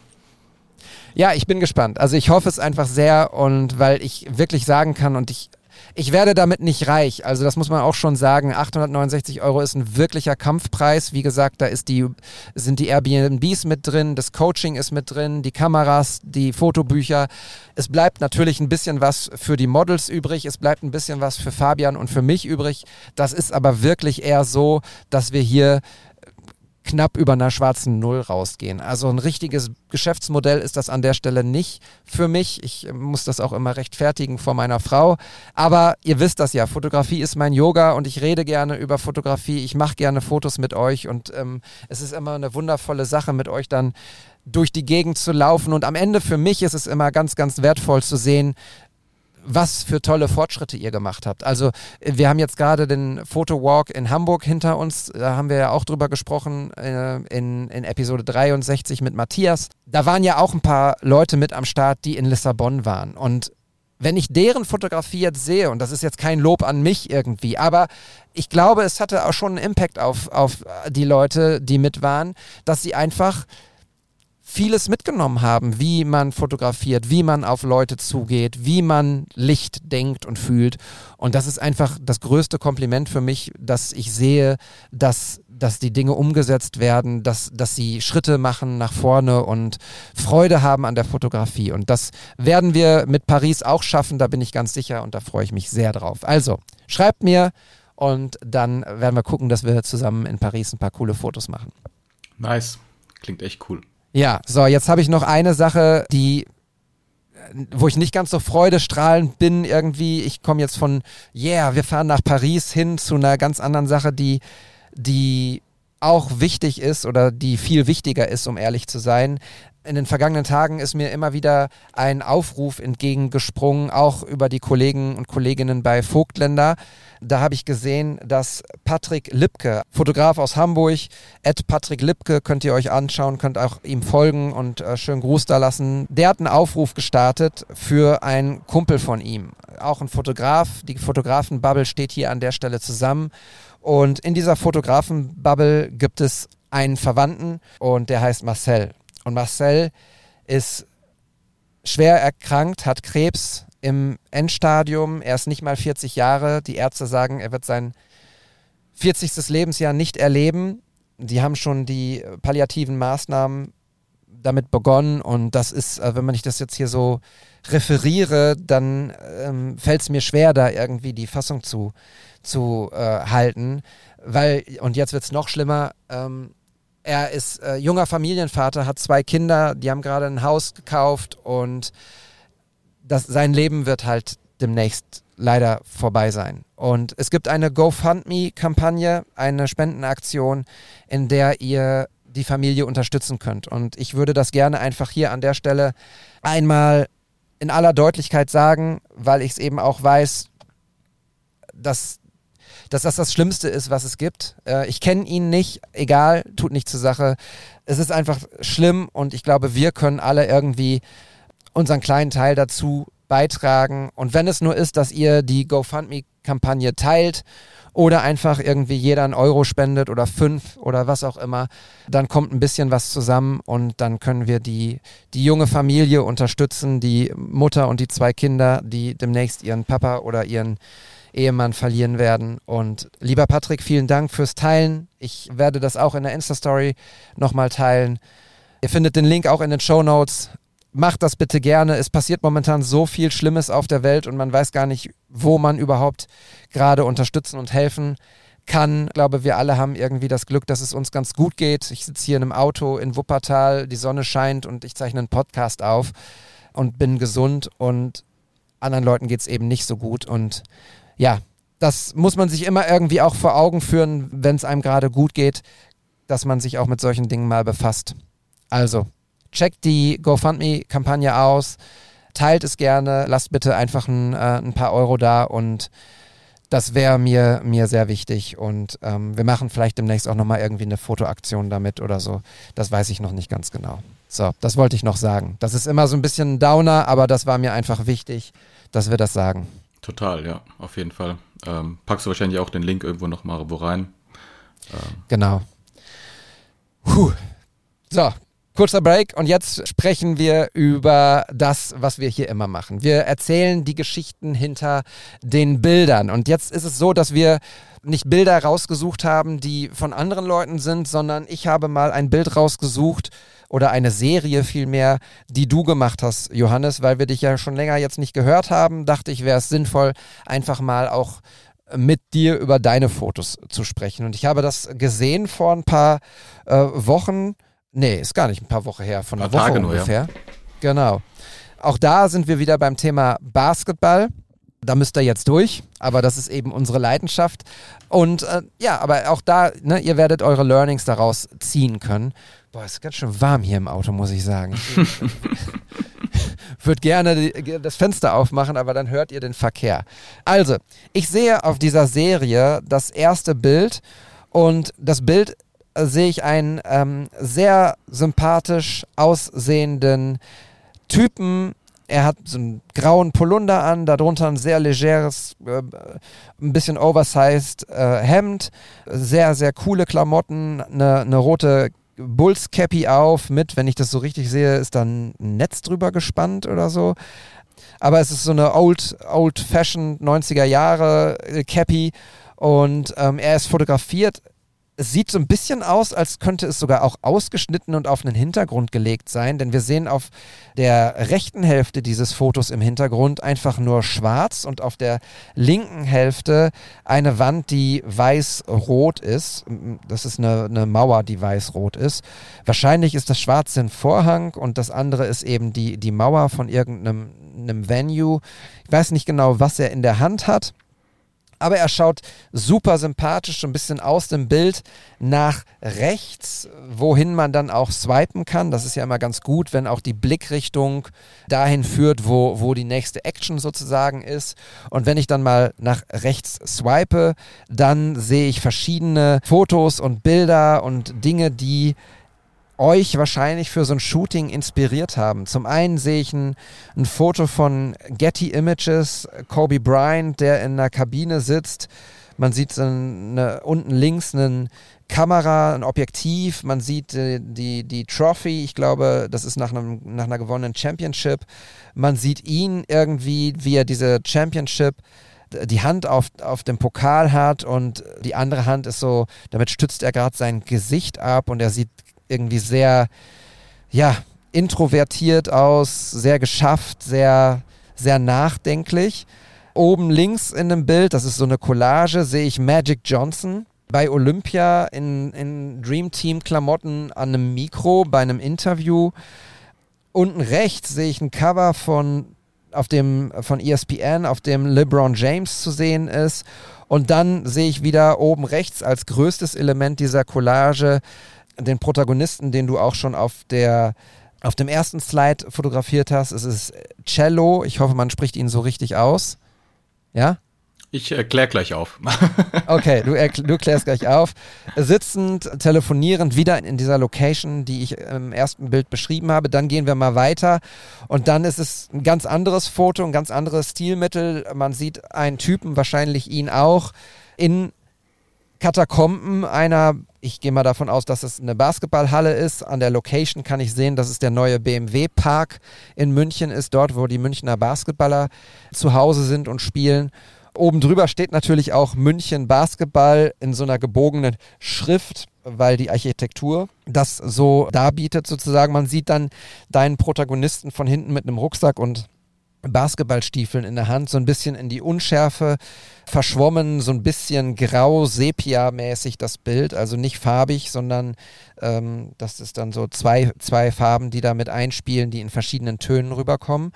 Ja, ich bin gespannt. Also ich hoffe es einfach sehr und weil ich wirklich sagen kann und ich ich werde damit nicht reich. Also das muss man auch schon sagen. 869 Euro ist ein wirklicher Kampfpreis. Wie gesagt, da ist die, sind die Airbnbs mit drin, das Coaching ist mit drin, die Kameras, die Fotobücher. Es bleibt natürlich ein bisschen was für die Models übrig. Es bleibt ein bisschen was für Fabian und für mich übrig. Das ist aber wirklich eher so, dass wir hier knapp über einer schwarzen Null rausgehen. Also ein richtiges Geschäftsmodell ist das an der Stelle nicht für mich. Ich muss das auch immer rechtfertigen vor meiner Frau. Aber ihr wisst das ja, Fotografie ist mein Yoga und ich rede gerne über Fotografie. Ich mache gerne Fotos mit euch und ähm, es ist immer eine wundervolle Sache, mit euch dann durch die Gegend zu laufen. Und am Ende für mich ist es immer ganz, ganz wertvoll zu sehen, was für tolle Fortschritte ihr gemacht habt. Also wir haben jetzt gerade den Fotowalk in Hamburg hinter uns, da haben wir ja auch drüber gesprochen äh, in, in Episode 63 mit Matthias. Da waren ja auch ein paar Leute mit am Start, die in Lissabon waren. Und wenn ich deren Fotografie jetzt sehe, und das ist jetzt kein Lob an mich irgendwie, aber ich glaube, es hatte auch schon einen Impact auf, auf die Leute, die mit waren, dass sie einfach vieles mitgenommen haben, wie man fotografiert, wie man auf Leute zugeht, wie man Licht denkt und fühlt. Und das ist einfach das größte Kompliment für mich, dass ich sehe, dass, dass die Dinge umgesetzt werden, dass, dass sie Schritte machen nach vorne und Freude haben an der Fotografie. Und das werden wir mit Paris auch schaffen, da bin ich ganz sicher und da freue ich mich sehr drauf. Also, schreibt mir und dann werden wir gucken, dass wir zusammen in Paris ein paar coole Fotos machen. Nice. Klingt echt cool. Ja, so, jetzt habe ich noch eine Sache, die wo ich nicht ganz so freudestrahlend bin irgendwie. Ich komme jetzt von, yeah, wir fahren nach Paris hin zu einer ganz anderen Sache, die, die auch wichtig ist oder die viel wichtiger ist, um ehrlich zu sein. In den vergangenen Tagen ist mir immer wieder ein Aufruf entgegengesprungen, auch über die Kollegen und Kolleginnen bei Vogtländer. Da habe ich gesehen, dass Patrick Lipke, Fotograf aus Hamburg, at Patrick Lipke, könnt ihr euch anschauen, könnt auch ihm folgen und äh, schönen Gruß da lassen. Der hat einen Aufruf gestartet für einen Kumpel von ihm, auch ein Fotograf. Die Fotografenbubble steht hier an der Stelle zusammen. Und in dieser Fotografenbubble gibt es einen Verwandten und der heißt Marcel. Und Marcel ist schwer erkrankt, hat Krebs im Endstadium. Er ist nicht mal 40 Jahre. Die Ärzte sagen, er wird sein 40. Lebensjahr nicht erleben. Die haben schon die palliativen Maßnahmen damit begonnen und das ist, äh, wenn man ich das jetzt hier so referiere, dann ähm, fällt es mir schwer, da irgendwie die Fassung zu, zu äh, halten, weil, und jetzt wird es noch schlimmer, ähm, er ist äh, junger Familienvater, hat zwei Kinder, die haben gerade ein Haus gekauft und das, sein Leben wird halt demnächst leider vorbei sein. Und es gibt eine GoFundMe-Kampagne, eine Spendenaktion, in der ihr die Familie unterstützen könnt. Und ich würde das gerne einfach hier an der Stelle einmal in aller Deutlichkeit sagen, weil ich es eben auch weiß, dass dass das das Schlimmste ist, was es gibt. Äh, ich kenne ihn nicht, egal, tut nicht zur Sache. Es ist einfach schlimm und ich glaube, wir können alle irgendwie unseren kleinen Teil dazu beitragen. Und wenn es nur ist, dass ihr die GoFundMe-Kampagne teilt oder einfach irgendwie jeder einen Euro spendet oder fünf oder was auch immer, dann kommt ein bisschen was zusammen und dann können wir die, die junge Familie unterstützen, die Mutter und die zwei Kinder, die demnächst ihren Papa oder ihren Ehemann verlieren werden. Und lieber Patrick, vielen Dank fürs Teilen. Ich werde das auch in der Insta-Story nochmal teilen. Ihr findet den Link auch in den Show Notes. Macht das bitte gerne. Es passiert momentan so viel Schlimmes auf der Welt und man weiß gar nicht, wo man überhaupt gerade unterstützen und helfen kann. Ich glaube, wir alle haben irgendwie das Glück, dass es uns ganz gut geht. Ich sitze hier in einem Auto in Wuppertal, die Sonne scheint und ich zeichne einen Podcast auf und bin gesund und anderen Leuten geht es eben nicht so gut. Und ja, das muss man sich immer irgendwie auch vor Augen führen, wenn es einem gerade gut geht, dass man sich auch mit solchen Dingen mal befasst. Also, checkt die GoFundMe-Kampagne aus, teilt es gerne, lasst bitte einfach ein, äh, ein paar Euro da und das wäre mir, mir sehr wichtig. Und ähm, wir machen vielleicht demnächst auch nochmal irgendwie eine Fotoaktion damit oder so. Das weiß ich noch nicht ganz genau. So, das wollte ich noch sagen. Das ist immer so ein bisschen ein Downer, aber das war mir einfach wichtig, dass wir das sagen. Total, ja, auf jeden Fall. Ähm, packst du wahrscheinlich auch den Link irgendwo noch mal wo rein. Ähm. Genau. Puh. So, kurzer Break und jetzt sprechen wir über das, was wir hier immer machen. Wir erzählen die Geschichten hinter den Bildern und jetzt ist es so, dass wir nicht Bilder rausgesucht haben, die von anderen Leuten sind, sondern ich habe mal ein Bild rausgesucht oder eine Serie vielmehr, die du gemacht hast, Johannes, weil wir dich ja schon länger jetzt nicht gehört haben, dachte ich, wäre es sinnvoll, einfach mal auch mit dir über deine Fotos zu sprechen. Und ich habe das gesehen vor ein paar äh, Wochen. Nee, ist gar nicht ein paar Wochen her, von einer Woche Tage ungefähr. Nur, ja. Genau. Auch da sind wir wieder beim Thema Basketball. Da müsst ihr jetzt durch, aber das ist eben unsere Leidenschaft. Und äh, ja, aber auch da, ne, ihr werdet eure Learnings daraus ziehen können. Boah, es ist ganz schön warm hier im Auto, muss ich sagen. (laughs) Würde gerne die, das Fenster aufmachen, aber dann hört ihr den Verkehr. Also, ich sehe auf dieser Serie das erste Bild und das Bild äh, sehe ich einen ähm, sehr sympathisch aussehenden Typen, er hat so einen grauen Polunder an, darunter ein sehr legeres, äh, ein bisschen oversized äh, Hemd, sehr, sehr coole Klamotten, eine, eine rote Bulls Cappy auf mit, wenn ich das so richtig sehe, ist dann ein Netz drüber gespannt oder so. Aber es ist so eine old, old fashioned 90er Jahre äh, Cappy und ähm, er ist fotografiert es sieht so ein bisschen aus, als könnte es sogar auch ausgeschnitten und auf einen Hintergrund gelegt sein, denn wir sehen auf der rechten Hälfte dieses Fotos im Hintergrund einfach nur schwarz und auf der linken Hälfte eine Wand, die weiß-rot ist. Das ist eine, eine Mauer, die weiß-rot ist. Wahrscheinlich ist das schwarze ein Vorhang und das andere ist eben die, die Mauer von irgendeinem einem Venue. Ich weiß nicht genau, was er in der Hand hat. Aber er schaut super sympathisch, so ein bisschen aus dem Bild nach rechts, wohin man dann auch swipen kann. Das ist ja immer ganz gut, wenn auch die Blickrichtung dahin führt, wo, wo die nächste Action sozusagen ist. Und wenn ich dann mal nach rechts swipe, dann sehe ich verschiedene Fotos und Bilder und Dinge, die euch wahrscheinlich für so ein Shooting inspiriert haben. Zum einen sehe ich ein, ein Foto von Getty Images, Kobe Bryant, der in einer Kabine sitzt. Man sieht eine, unten links eine Kamera, ein Objektiv, man sieht die, die, die Trophy, ich glaube, das ist nach, einem, nach einer gewonnenen Championship. Man sieht ihn irgendwie, wie er diese Championship die Hand auf, auf dem Pokal hat und die andere Hand ist so, damit stützt er gerade sein Gesicht ab und er sieht irgendwie sehr, ja, introvertiert aus, sehr geschafft, sehr, sehr nachdenklich. Oben links in dem Bild, das ist so eine Collage, sehe ich Magic Johnson bei Olympia in, in Dream Team Klamotten an einem Mikro bei einem Interview. Unten rechts sehe ich ein Cover von auf dem von ESPN, auf dem LeBron James zu sehen ist. Und dann sehe ich wieder oben rechts als größtes Element dieser Collage den Protagonisten, den du auch schon auf der auf dem ersten Slide fotografiert hast. Es ist Cello. Ich hoffe, man spricht ihn so richtig aus. Ja? Ich erkläre gleich auf. (laughs) okay, du, du klärst gleich auf. Sitzend, telefonierend, wieder in dieser Location, die ich im ersten Bild beschrieben habe. Dann gehen wir mal weiter und dann ist es ein ganz anderes Foto, ein ganz anderes Stilmittel. Man sieht einen Typen, wahrscheinlich ihn auch, in Katakomben einer ich gehe mal davon aus, dass es eine Basketballhalle ist. An der Location kann ich sehen, dass es der neue BMW-Park in München ist, dort, wo die Münchner Basketballer zu Hause sind und spielen. Oben drüber steht natürlich auch München Basketball in so einer gebogenen Schrift, weil die Architektur das so darbietet sozusagen. Man sieht dann deinen Protagonisten von hinten mit einem Rucksack und Basketballstiefeln in der Hand, so ein bisschen in die Unschärfe verschwommen, so ein bisschen grau-sepia-mäßig das Bild, also nicht farbig, sondern ähm, das ist dann so zwei, zwei Farben, die da mit einspielen, die in verschiedenen Tönen rüberkommen.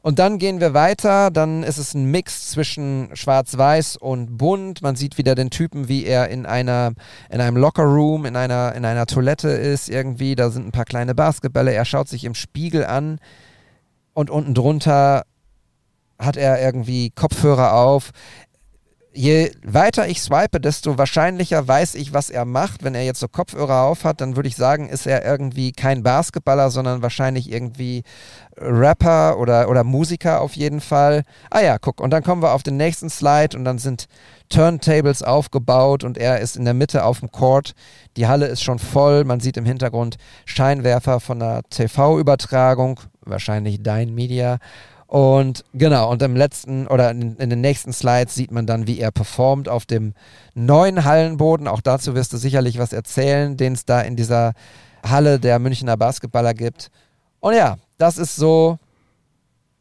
Und dann gehen wir weiter, dann ist es ein Mix zwischen schwarz-weiß und bunt. Man sieht wieder den Typen, wie er in einer in einem Lockerroom, in einer in einer Toilette ist irgendwie, da sind ein paar kleine Basketbälle, er schaut sich im Spiegel an und unten drunter hat er irgendwie Kopfhörer auf. Je weiter ich swipe, desto wahrscheinlicher weiß ich, was er macht. Wenn er jetzt so Kopfhörer auf hat, dann würde ich sagen, ist er irgendwie kein Basketballer, sondern wahrscheinlich irgendwie Rapper oder, oder Musiker auf jeden Fall. Ah ja, guck, und dann kommen wir auf den nächsten Slide und dann sind Turntables aufgebaut und er ist in der Mitte auf dem Court. Die Halle ist schon voll, man sieht im Hintergrund Scheinwerfer von einer TV-Übertragung, wahrscheinlich Dein Media. Und genau, und im letzten oder in, in, den nächsten Slides sieht man dann, wie er performt auf dem neuen Hallenboden. Auch dazu wirst du sicherlich was erzählen, den es da in dieser Halle der Münchner Basketballer gibt. Und ja, das ist so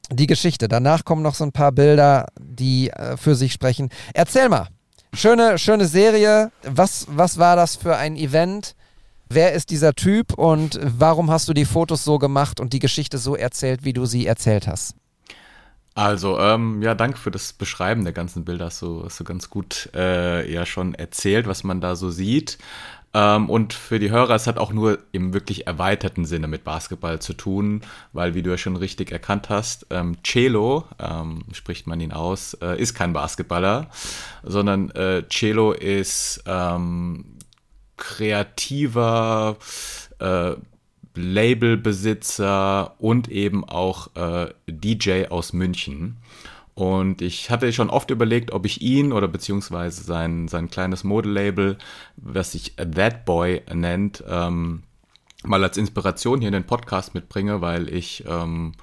die Geschichte. Danach kommen noch so ein paar Bilder, die äh, für sich sprechen. Erzähl mal. Schöne, schöne Serie. Was, was war das für ein Event? Wer ist dieser Typ und warum hast du die Fotos so gemacht und die Geschichte so erzählt, wie du sie erzählt hast? Also, ähm, ja, danke für das Beschreiben der ganzen Bilder. Hast du, hast du ganz gut äh, ja schon erzählt, was man da so sieht. Ähm, und für die Hörer, es hat auch nur im wirklich erweiterten Sinne mit Basketball zu tun, weil, wie du ja schon richtig erkannt hast, ähm, Celo, ähm, spricht man ihn aus, äh, ist kein Basketballer, sondern äh, Celo ist ähm, kreativer, äh, Labelbesitzer und eben auch äh, DJ aus München. Und ich hatte schon oft überlegt, ob ich ihn oder beziehungsweise sein, sein kleines Modelabel, was sich That Boy nennt, ähm, mal als Inspiration hier in den Podcast mitbringe, weil ich ähm,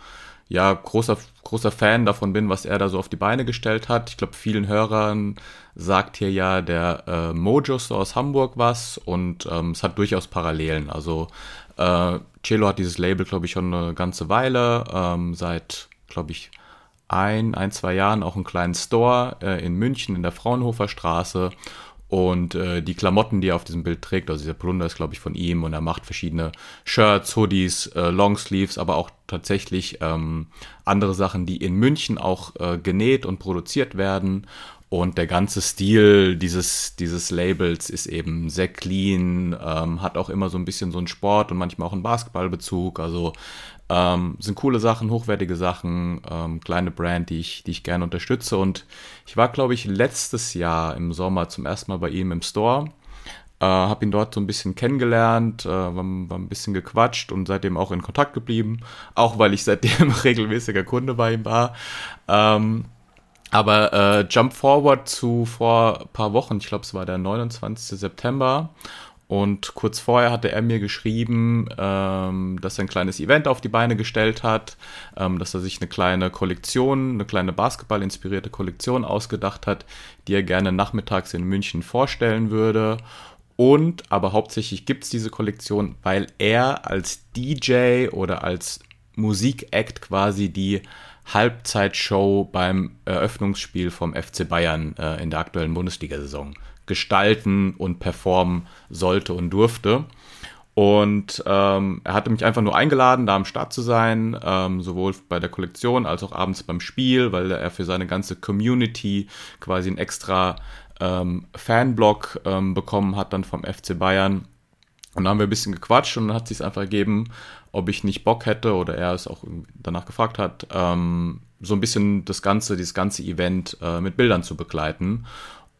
ja großer, großer Fan davon bin, was er da so auf die Beine gestellt hat. Ich glaube, vielen Hörern sagt hier ja der äh, Mojo Store aus Hamburg was und ähm, es hat durchaus Parallelen. Also äh, Cello hat dieses Label, glaube ich, schon eine ganze Weile, ähm, seit, glaube ich, ein, ein, zwei Jahren auch einen kleinen Store äh, in München in der Fraunhofer Straße. Und äh, die Klamotten, die er auf diesem Bild trägt, also dieser Polunder ist, glaube ich, von ihm und er macht verschiedene Shirts, Hoodies, äh, Longsleeves, aber auch tatsächlich ähm, andere Sachen, die in München auch äh, genäht und produziert werden. Und der ganze Stil dieses, dieses Labels ist eben sehr clean, ähm, hat auch immer so ein bisschen so einen Sport und manchmal auch einen Basketballbezug. Also ähm, sind coole Sachen, hochwertige Sachen, ähm, kleine Brand, die ich, die ich gerne unterstütze. Und ich war, glaube ich, letztes Jahr im Sommer zum ersten Mal bei ihm im Store. Äh, habe ihn dort so ein bisschen kennengelernt, äh, war, war, ein bisschen gequatscht und seitdem auch in Kontakt geblieben. Auch weil ich seitdem (laughs) regelmäßiger Kunde bei ihm war. Ähm, aber äh, Jump Forward zu vor ein paar Wochen, ich glaube, es war der 29. September. Und kurz vorher hatte er mir geschrieben, ähm, dass er ein kleines Event auf die Beine gestellt hat, ähm, dass er sich eine kleine Kollektion, eine kleine Basketball-inspirierte Kollektion ausgedacht hat, die er gerne nachmittags in München vorstellen würde. Und aber hauptsächlich gibt es diese Kollektion, weil er als DJ oder als Musikact quasi die Halbzeitshow beim Eröffnungsspiel vom FC Bayern äh, in der aktuellen Bundesliga-Saison gestalten und performen sollte und durfte. Und ähm, er hatte mich einfach nur eingeladen, da am Start zu sein, ähm, sowohl bei der Kollektion als auch abends beim Spiel, weil er für seine ganze Community quasi einen extra ähm, Fanblog ähm, bekommen hat dann vom FC Bayern. Und dann haben wir ein bisschen gequatscht und dann hat sich einfach ergeben, ob ich nicht Bock hätte oder er es auch danach gefragt hat, ähm, so ein bisschen das ganze, dieses ganze Event äh, mit Bildern zu begleiten.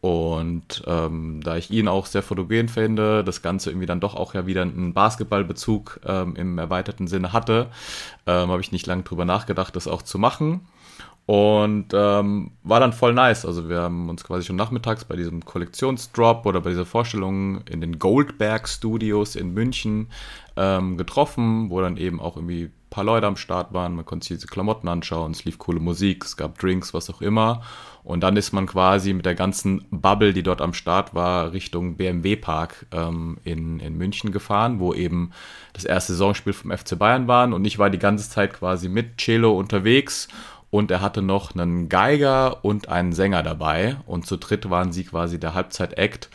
Und ähm, da ich ihn auch sehr fotogen finde, das Ganze irgendwie dann doch auch ja wieder einen Basketballbezug ähm, im erweiterten Sinne hatte, ähm, habe ich nicht lange drüber nachgedacht, das auch zu machen. Und ähm, war dann voll nice. Also wir haben uns quasi schon nachmittags bei diesem Kollektionsdrop oder bei dieser Vorstellung in den Goldberg Studios in München ähm, getroffen, wo dann eben auch irgendwie ein paar Leute am Start waren. Man konnte sich diese Klamotten anschauen, es lief coole Musik, es gab Drinks, was auch immer. Und dann ist man quasi mit der ganzen Bubble, die dort am Start war, Richtung BMW Park ähm, in, in München gefahren, wo eben das erste Saisonspiel vom FC Bayern waren. Und ich war die ganze Zeit quasi mit Cello unterwegs und er hatte noch einen Geiger und einen Sänger dabei und zu dritt waren sie quasi der Halbzeit-Act.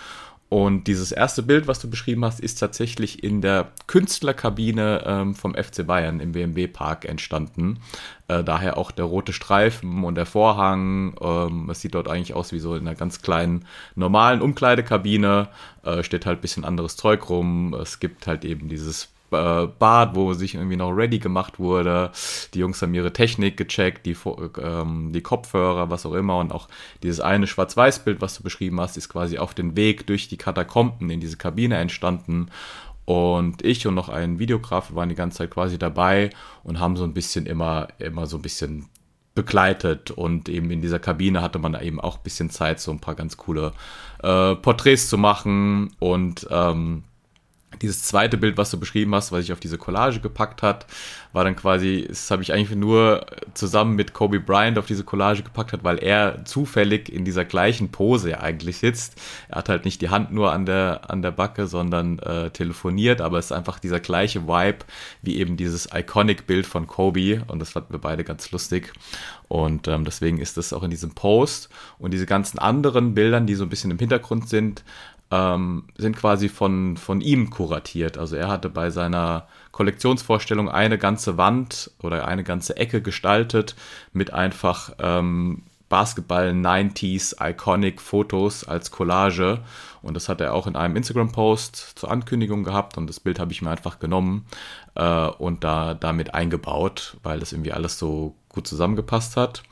Und dieses erste Bild, was du beschrieben hast, ist tatsächlich in der Künstlerkabine ähm, vom FC Bayern im BMW Park entstanden. Äh, daher auch der rote Streifen und der Vorhang. Ähm, es sieht dort eigentlich aus wie so in einer ganz kleinen normalen Umkleidekabine. Äh, steht halt ein bisschen anderes Zeug rum. Es gibt halt eben dieses äh, Bad, wo sich irgendwie noch ready gemacht wurde. Die Jungs haben ihre Technik gecheckt, die, ähm, die Kopfhörer, was auch immer. Und auch dieses eine Schwarz-Weiß-Bild, was du beschrieben hast, ist quasi auf den Weg durch die Katakomben in diese Kabine entstanden. Und ich und noch ein Videograf waren die ganze Zeit quasi dabei und haben so ein bisschen immer, immer so ein bisschen begleitet und eben in dieser Kabine hatte man eben auch ein bisschen Zeit, so ein paar ganz coole äh, Porträts zu machen und ähm, dieses zweite Bild, was du beschrieben hast, was ich auf diese Collage gepackt hat, war dann quasi, das habe ich eigentlich nur zusammen mit Kobe Bryant auf diese Collage gepackt hat, weil er zufällig in dieser gleichen Pose eigentlich sitzt. Er hat halt nicht die Hand nur an der, an der Backe, sondern äh, telefoniert, aber es ist einfach dieser gleiche Vibe wie eben dieses Iconic-Bild von Kobe und das fanden wir beide ganz lustig. Und ähm, deswegen ist das auch in diesem Post und diese ganzen anderen Bildern, die so ein bisschen im Hintergrund sind, ähm, sind quasi von, von ihm kuratiert. Also er hatte bei seiner Kollektionsvorstellung eine ganze Wand oder eine ganze Ecke gestaltet mit einfach ähm, Basketball 90s Iconic Fotos als Collage. Und das hat er auch in einem Instagram-Post zur Ankündigung gehabt und das Bild habe ich mir einfach genommen äh, und da damit eingebaut, weil das irgendwie alles so gut zusammengepasst hat.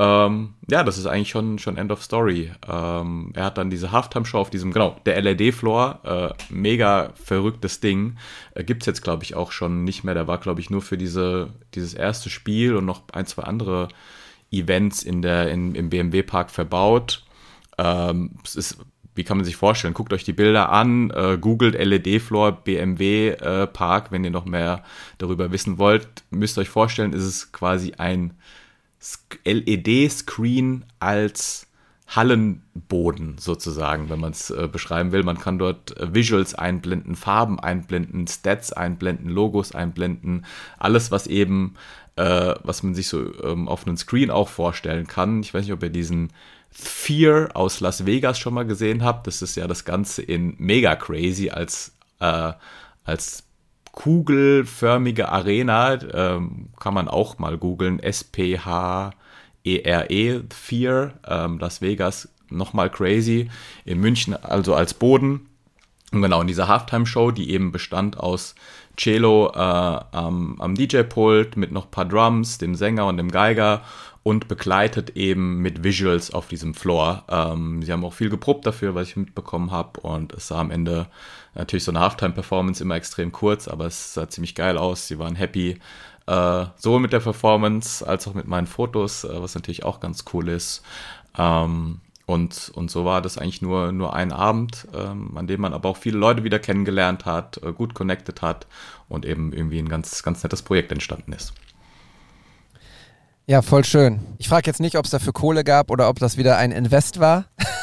Ähm, ja, das ist eigentlich schon, schon End of Story. Ähm, er hat dann diese Halftime-Show auf diesem, genau, der LED-Floor. Äh, mega verrücktes Ding. Äh, Gibt es jetzt, glaube ich, auch schon nicht mehr. Der war, glaube ich, nur für diese, dieses erste Spiel und noch ein, zwei andere Events in der, in, im BMW-Park verbaut. Ähm, es ist wie kann man sich vorstellen? Guckt euch die Bilder an, äh, googelt LED-Floor BMW äh, wenn ihr noch mehr darüber wissen wollt. Müsst euch vorstellen, ist es quasi ein LED-Screen als Hallenboden sozusagen, wenn man es äh, beschreiben will. Man kann dort äh, Visuals einblenden, Farben einblenden, Stats einblenden, Logos einblenden, alles, was eben, äh, was man sich so ähm, auf einem Screen auch vorstellen kann. Ich weiß nicht, ob ihr diesen Sphere aus Las Vegas schon mal gesehen habt. Das ist ja das Ganze in mega crazy als, äh, als kugelförmige Arena, ähm, kann man auch mal googeln, S-P-H-E-R-E, -E, Fear, ähm, Las Vegas, nochmal crazy. In München also als Boden. Und genau, in dieser Halftime-Show, die eben bestand aus Cello äh, am, am DJ-Pult mit noch ein paar Drums, dem Sänger und dem Geiger und begleitet eben mit Visuals auf diesem Floor. Ähm, sie haben auch viel geprobt dafür, was ich mitbekommen habe und es sah am Ende natürlich so eine Halftime-Performance immer extrem kurz, aber es sah ziemlich geil aus. Sie waren happy, äh, sowohl mit der Performance als auch mit meinen Fotos, äh, was natürlich auch ganz cool ist. Ähm, und, und so war das eigentlich nur, nur ein Abend, ähm, an dem man aber auch viele Leute wieder kennengelernt hat, äh, gut connected hat und eben irgendwie ein ganz, ganz nettes Projekt entstanden ist. Ja, voll schön. Ich frage jetzt nicht, ob es dafür Kohle gab oder ob das wieder ein Invest war. (laughs)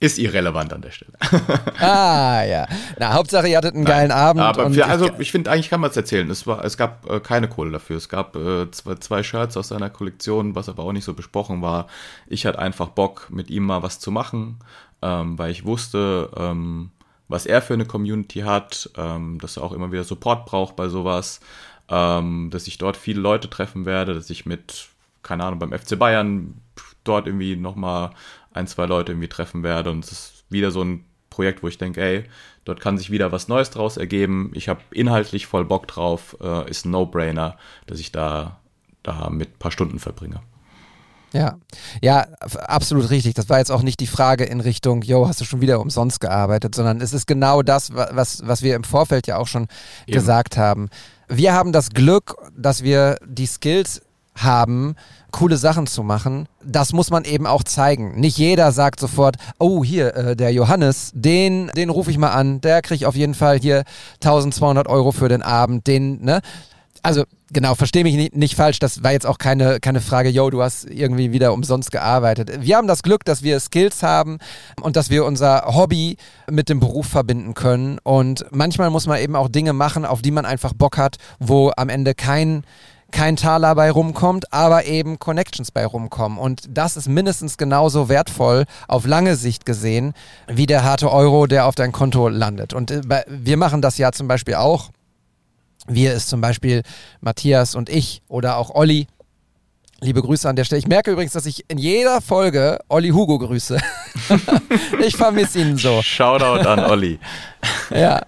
Ist irrelevant an der Stelle. (laughs) ah, ja. Na, Hauptsache, ihr hattet einen Nein, geilen Abend. Aber für, also ich, ich finde, eigentlich kann man es erzählen. Es, war, es gab äh, keine Kohle dafür. Es gab äh, zwei, zwei Shirts aus seiner Kollektion, was aber auch nicht so besprochen war. Ich hatte einfach Bock, mit ihm mal was zu machen, ähm, weil ich wusste, ähm, was er für eine Community hat, ähm, dass er auch immer wieder Support braucht bei sowas, ähm, dass ich dort viele Leute treffen werde, dass ich mit, keine Ahnung, beim FC Bayern dort irgendwie nochmal ein, zwei Leute irgendwie treffen werde. Und es ist wieder so ein Projekt, wo ich denke, ey, dort kann sich wieder was Neues draus ergeben. Ich habe inhaltlich voll Bock drauf, äh, ist ein No-Brainer, dass ich da, da mit ein paar Stunden verbringe. Ja, ja, absolut richtig. Das war jetzt auch nicht die Frage in Richtung, yo, hast du schon wieder umsonst gearbeitet, sondern es ist genau das, wa- was, was wir im Vorfeld ja auch schon Eben. gesagt haben. Wir haben das Glück, dass wir die Skills haben, coole Sachen zu machen. Das muss man eben auch zeigen. Nicht jeder sagt sofort, oh, hier, äh, der Johannes, den, den rufe ich mal an, der kriegt auf jeden Fall hier 1200 Euro für den Abend, den, ne? Also genau, verstehe mich nicht, nicht falsch, das war jetzt auch keine, keine Frage, yo, du hast irgendwie wieder umsonst gearbeitet. Wir haben das Glück, dass wir Skills haben und dass wir unser Hobby mit dem Beruf verbinden können. Und manchmal muss man eben auch Dinge machen, auf die man einfach Bock hat, wo am Ende kein kein Taler bei rumkommt, aber eben Connections bei rumkommen. Und das ist mindestens genauso wertvoll auf lange Sicht gesehen, wie der harte Euro, der auf dein Konto landet. Und äh, wir machen das ja zum Beispiel auch. Wir ist zum Beispiel Matthias und ich oder auch Olli. Liebe Grüße an der Stelle. Ich merke übrigens, dass ich in jeder Folge Olli Hugo grüße. (laughs) ich vermisse ihn so. Shoutout an Olli. Ja.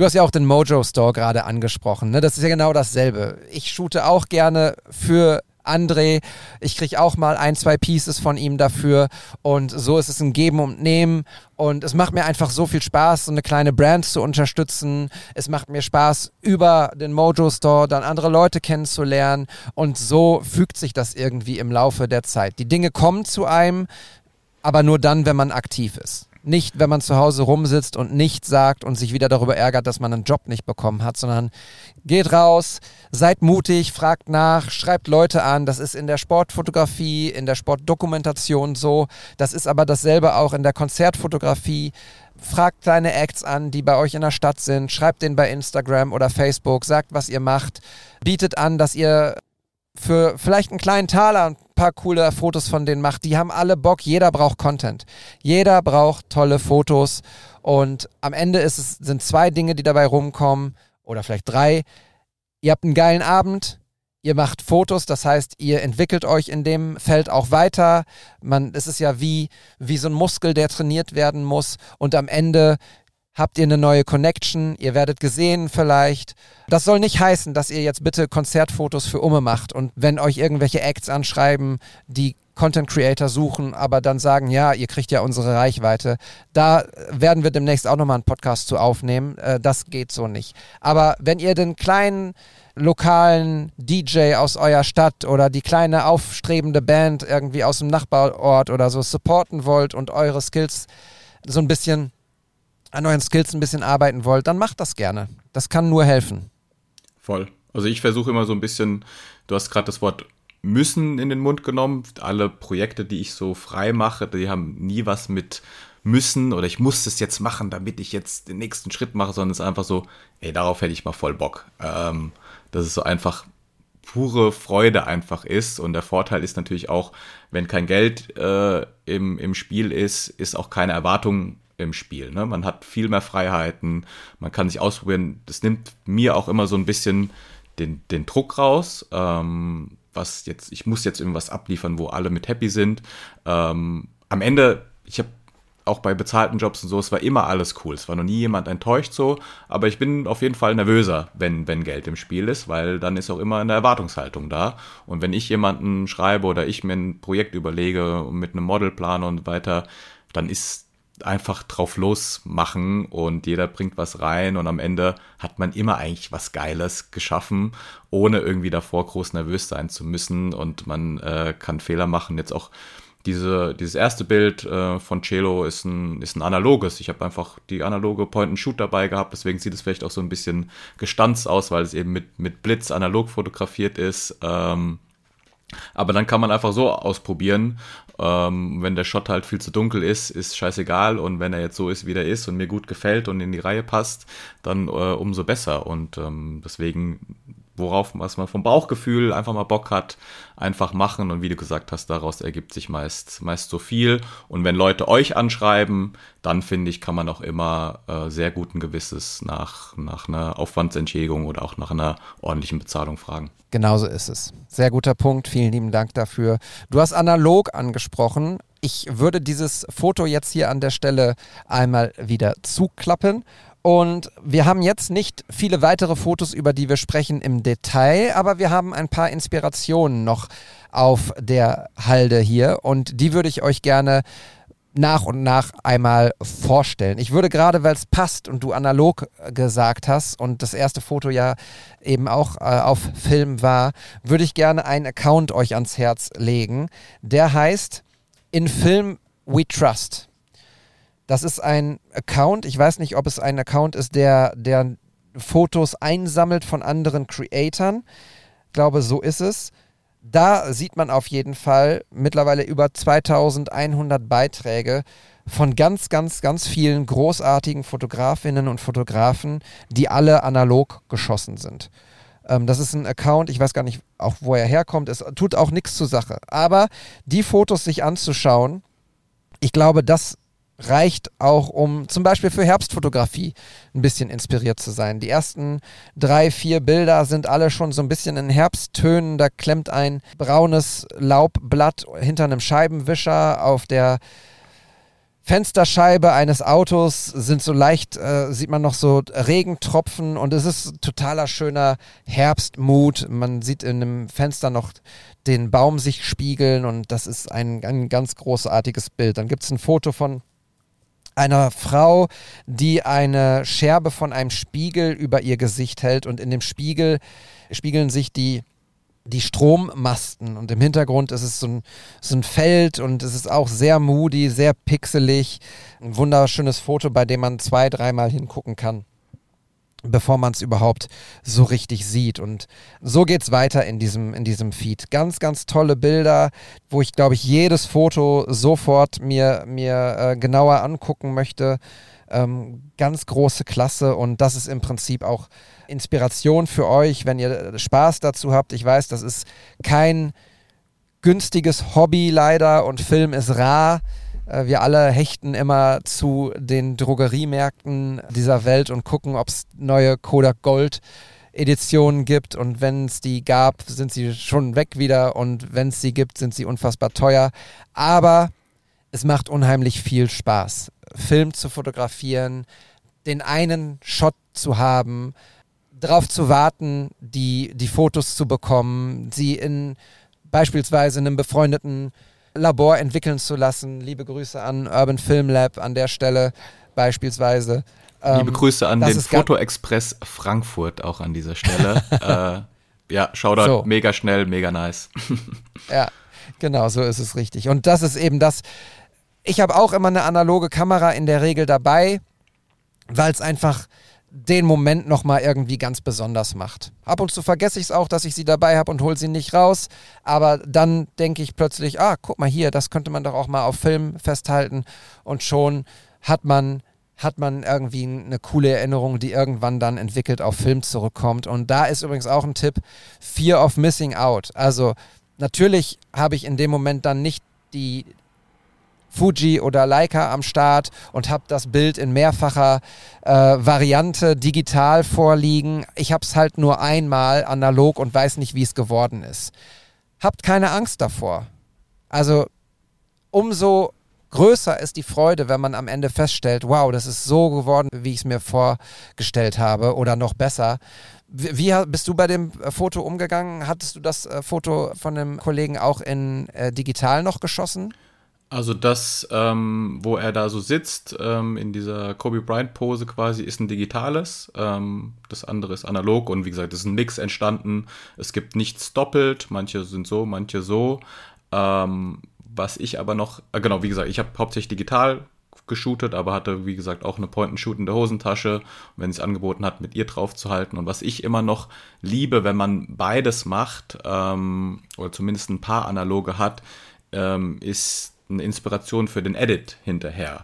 Du hast ja auch den Mojo Store gerade angesprochen. Ne? Das ist ja genau dasselbe. Ich shoote auch gerne für André. Ich kriege auch mal ein, zwei Pieces von ihm dafür. Und so ist es ein Geben und Nehmen. Und es macht mir einfach so viel Spaß, so eine kleine Brand zu unterstützen. Es macht mir Spaß, über den Mojo Store dann andere Leute kennenzulernen. Und so fügt sich das irgendwie im Laufe der Zeit. Die Dinge kommen zu einem, aber nur dann, wenn man aktiv ist. Nicht, wenn man zu Hause rumsitzt und nichts sagt und sich wieder darüber ärgert, dass man einen Job nicht bekommen hat, sondern geht raus, seid mutig, fragt nach, schreibt Leute an. Das ist in der Sportfotografie, in der Sportdokumentation so. Das ist aber dasselbe auch in der Konzertfotografie. Fragt kleine Acts an, die bei euch in der Stadt sind. Schreibt denen bei Instagram oder Facebook, sagt, was ihr macht. Bietet an, dass ihr für vielleicht einen kleinen Taler paar coole Fotos von denen macht. Die haben alle Bock, jeder braucht Content. Jeder braucht tolle Fotos und am Ende ist es, sind zwei Dinge, die dabei rumkommen oder vielleicht drei. Ihr habt einen geilen Abend, ihr macht Fotos, das heißt, ihr entwickelt euch in dem Feld auch weiter. Man, es ist ja wie, wie so ein Muskel, der trainiert werden muss und am Ende habt ihr eine neue Connection, ihr werdet gesehen vielleicht. Das soll nicht heißen, dass ihr jetzt bitte Konzertfotos für Umme macht und wenn euch irgendwelche Acts anschreiben, die Content Creator suchen, aber dann sagen, ja, ihr kriegt ja unsere Reichweite. Da werden wir demnächst auch nochmal einen Podcast zu aufnehmen. Äh, Das geht so nicht. Aber wenn ihr den kleinen lokalen DJ aus eurer Stadt oder die kleine aufstrebende Band irgendwie aus dem Nachbarort oder so supporten wollt und eure Skills so ein bisschen an euren Skills ein bisschen arbeiten wollt, dann macht das gerne. Das kann nur helfen. Voll. Also ich versuche immer so ein bisschen, du hast gerade das Wort müssen in den Mund genommen. Alle Projekte, die ich so frei mache, die haben nie was mit müssen oder ich muss das jetzt machen, damit ich jetzt den nächsten Schritt mache, sondern es ist einfach so, ey, darauf hätte ich mal voll Bock. Ähm, dass es so einfach pure Freude einfach ist. Und der Vorteil ist natürlich auch, wenn kein Geld äh, im, im Spiel ist, ist auch keine Erwartung im Spiel. Ne? Man hat viel mehr Freiheiten, man kann sich ausprobieren. Das nimmt mir auch immer so ein bisschen den, den Druck raus. Ähm, was jetzt, ich muss jetzt irgendwas abliefern, wo alle mit happy sind. Ähm, am Ende, ich habe auch bei bezahlten Jobs und so, es war immer alles cool. Es war noch nie jemand enttäuscht so, aber ich bin auf jeden Fall nervöser, wenn, wenn Geld im Spiel ist, weil dann ist auch immer eine Erwartungshaltung da. Und wenn ich jemanden schreibe oder ich mir ein Projekt überlege mit einem Modelplan und weiter, dann ist einfach drauf losmachen und jeder bringt was rein und am Ende hat man immer eigentlich was Geiles geschaffen, ohne irgendwie davor groß nervös sein zu müssen und man äh, kann Fehler machen. Jetzt auch diese, dieses erste Bild äh, von Cello ist ein, ist ein analoges. Ich habe einfach die analoge Point-and-Shoot dabei gehabt, deswegen sieht es vielleicht auch so ein bisschen gestanzt aus, weil es eben mit, mit Blitz analog fotografiert ist. Ähm, aber dann kann man einfach so ausprobieren. Ähm, wenn der Shot halt viel zu dunkel ist, ist scheißegal. Und wenn er jetzt so ist, wie er ist und mir gut gefällt und in die Reihe passt, dann äh, umso besser. Und ähm, deswegen worauf was man vom Bauchgefühl einfach mal Bock hat, einfach machen und wie du gesagt hast, daraus ergibt sich meist meist so viel und wenn Leute euch anschreiben, dann finde ich, kann man auch immer äh, sehr guten Gewisses nach nach einer Aufwandsentschädigung oder auch nach einer ordentlichen Bezahlung fragen. Genauso ist es. Sehr guter Punkt. Vielen lieben Dank dafür. Du hast analog angesprochen. Ich würde dieses Foto jetzt hier an der Stelle einmal wieder zuklappen und wir haben jetzt nicht viele weitere Fotos, über die wir sprechen im Detail, aber wir haben ein paar Inspirationen noch auf der Halde hier und die würde ich euch gerne nach und nach einmal vorstellen. Ich würde gerade, weil es passt und du analog gesagt hast und das erste Foto ja eben auch äh, auf Film war, würde ich gerne einen Account euch ans Herz legen. Der heißt In Film We Trust. Das ist ein Account, ich weiß nicht, ob es ein Account ist, der, der Fotos einsammelt von anderen Creatoren. Ich glaube, so ist es. Da sieht man auf jeden Fall mittlerweile über 2100 Beiträge von ganz, ganz, ganz vielen großartigen Fotografinnen und Fotografen, die alle analog geschossen sind. Ähm, das ist ein Account, ich weiß gar nicht, auch wo er herkommt. Es tut auch nichts zur Sache. Aber die Fotos sich anzuschauen, ich glaube, das reicht auch, um zum Beispiel für Herbstfotografie ein bisschen inspiriert zu sein. Die ersten drei, vier Bilder sind alle schon so ein bisschen in Herbsttönen. Da klemmt ein braunes Laubblatt hinter einem Scheibenwischer auf der Fensterscheibe eines Autos sind so leicht, äh, sieht man noch so Regentropfen und es ist totaler schöner Herbstmut. Man sieht in einem Fenster noch den Baum sich spiegeln und das ist ein, ein ganz großartiges Bild. Dann gibt es ein Foto von einer Frau, die eine Scherbe von einem Spiegel über ihr Gesicht hält. Und in dem Spiegel spiegeln sich die die Strommasten. Und im Hintergrund ist es so ein, so ein Feld und es ist auch sehr moody, sehr pixelig. Ein wunderschönes Foto, bei dem man zwei, dreimal hingucken kann bevor man es überhaupt so richtig sieht. Und so geht es weiter in diesem, in diesem Feed. Ganz, ganz tolle Bilder, wo ich, glaube ich, jedes Foto sofort mir, mir äh, genauer angucken möchte. Ähm, ganz große Klasse und das ist im Prinzip auch Inspiration für euch, wenn ihr Spaß dazu habt. Ich weiß, das ist kein günstiges Hobby leider und Film ist rar. Äh, wir alle hechten immer zu den Drogeriemärkten dieser Welt und gucken, ob es neue Kodak Gold Editionen gibt und wenn es die gab, sind sie schon weg wieder und wenn es sie gibt, sind sie unfassbar teuer. Aber es macht unheimlich viel Spaß, Film zu fotografieren, den einen Shot zu haben, darauf zu warten, die, die Fotos zu bekommen, sie in beispielsweise einem befreundeten Labor entwickeln zu lassen. Liebe Grüße an Urban Film Lab an der Stelle beispielsweise. Liebe ähm, Grüße an den Foto Express Frankfurt auch an dieser Stelle. (laughs) äh, ja, Shoutout, so. mega schnell, mega nice. (laughs) ja, genau, so ist es richtig. Und das ist eben das. Ich habe auch immer eine analoge Kamera in der Regel dabei, weil es einfach den Moment nochmal irgendwie ganz besonders macht. Ab und zu vergesse ich es auch, dass ich sie dabei habe und hole sie nicht raus. Aber dann denke ich plötzlich, ah, guck mal hier, das könnte man doch auch mal auf Film festhalten. Und schon hat man, hat man irgendwie eine coole Erinnerung, die irgendwann dann entwickelt auf Film zurückkommt. Und da ist übrigens auch ein Tipp, Fear of Missing Out. Also natürlich habe ich in dem Moment dann nicht die, Fuji oder Leica am Start und habe das Bild in mehrfacher äh, Variante digital vorliegen. Ich habe es halt nur einmal analog und weiß nicht, wie es geworden ist. Habt keine Angst davor. Also umso größer ist die Freude, wenn man am Ende feststellt, wow, das ist so geworden, wie ich es mir vorgestellt habe oder noch besser. Wie, bist du bei dem äh, Foto umgegangen? Hattest du das äh, Foto von dem Kollegen auch in äh, digital noch geschossen? Also das, ähm, wo er da so sitzt, ähm, in dieser Kobe Bryant Pose quasi, ist ein digitales. Ähm, das andere ist analog und wie gesagt, es ist ein Mix entstanden. Es gibt nichts doppelt. Manche sind so, manche so. Ähm, was ich aber noch, äh, genau, wie gesagt, ich habe hauptsächlich digital geshootet, aber hatte, wie gesagt, auch eine Point-and-Shoot in der Hosentasche, wenn es angeboten hat, mit ihr drauf zu halten. Und was ich immer noch liebe, wenn man beides macht, ähm, oder zumindest ein paar analoge hat, ähm, ist eine Inspiration für den Edit hinterher.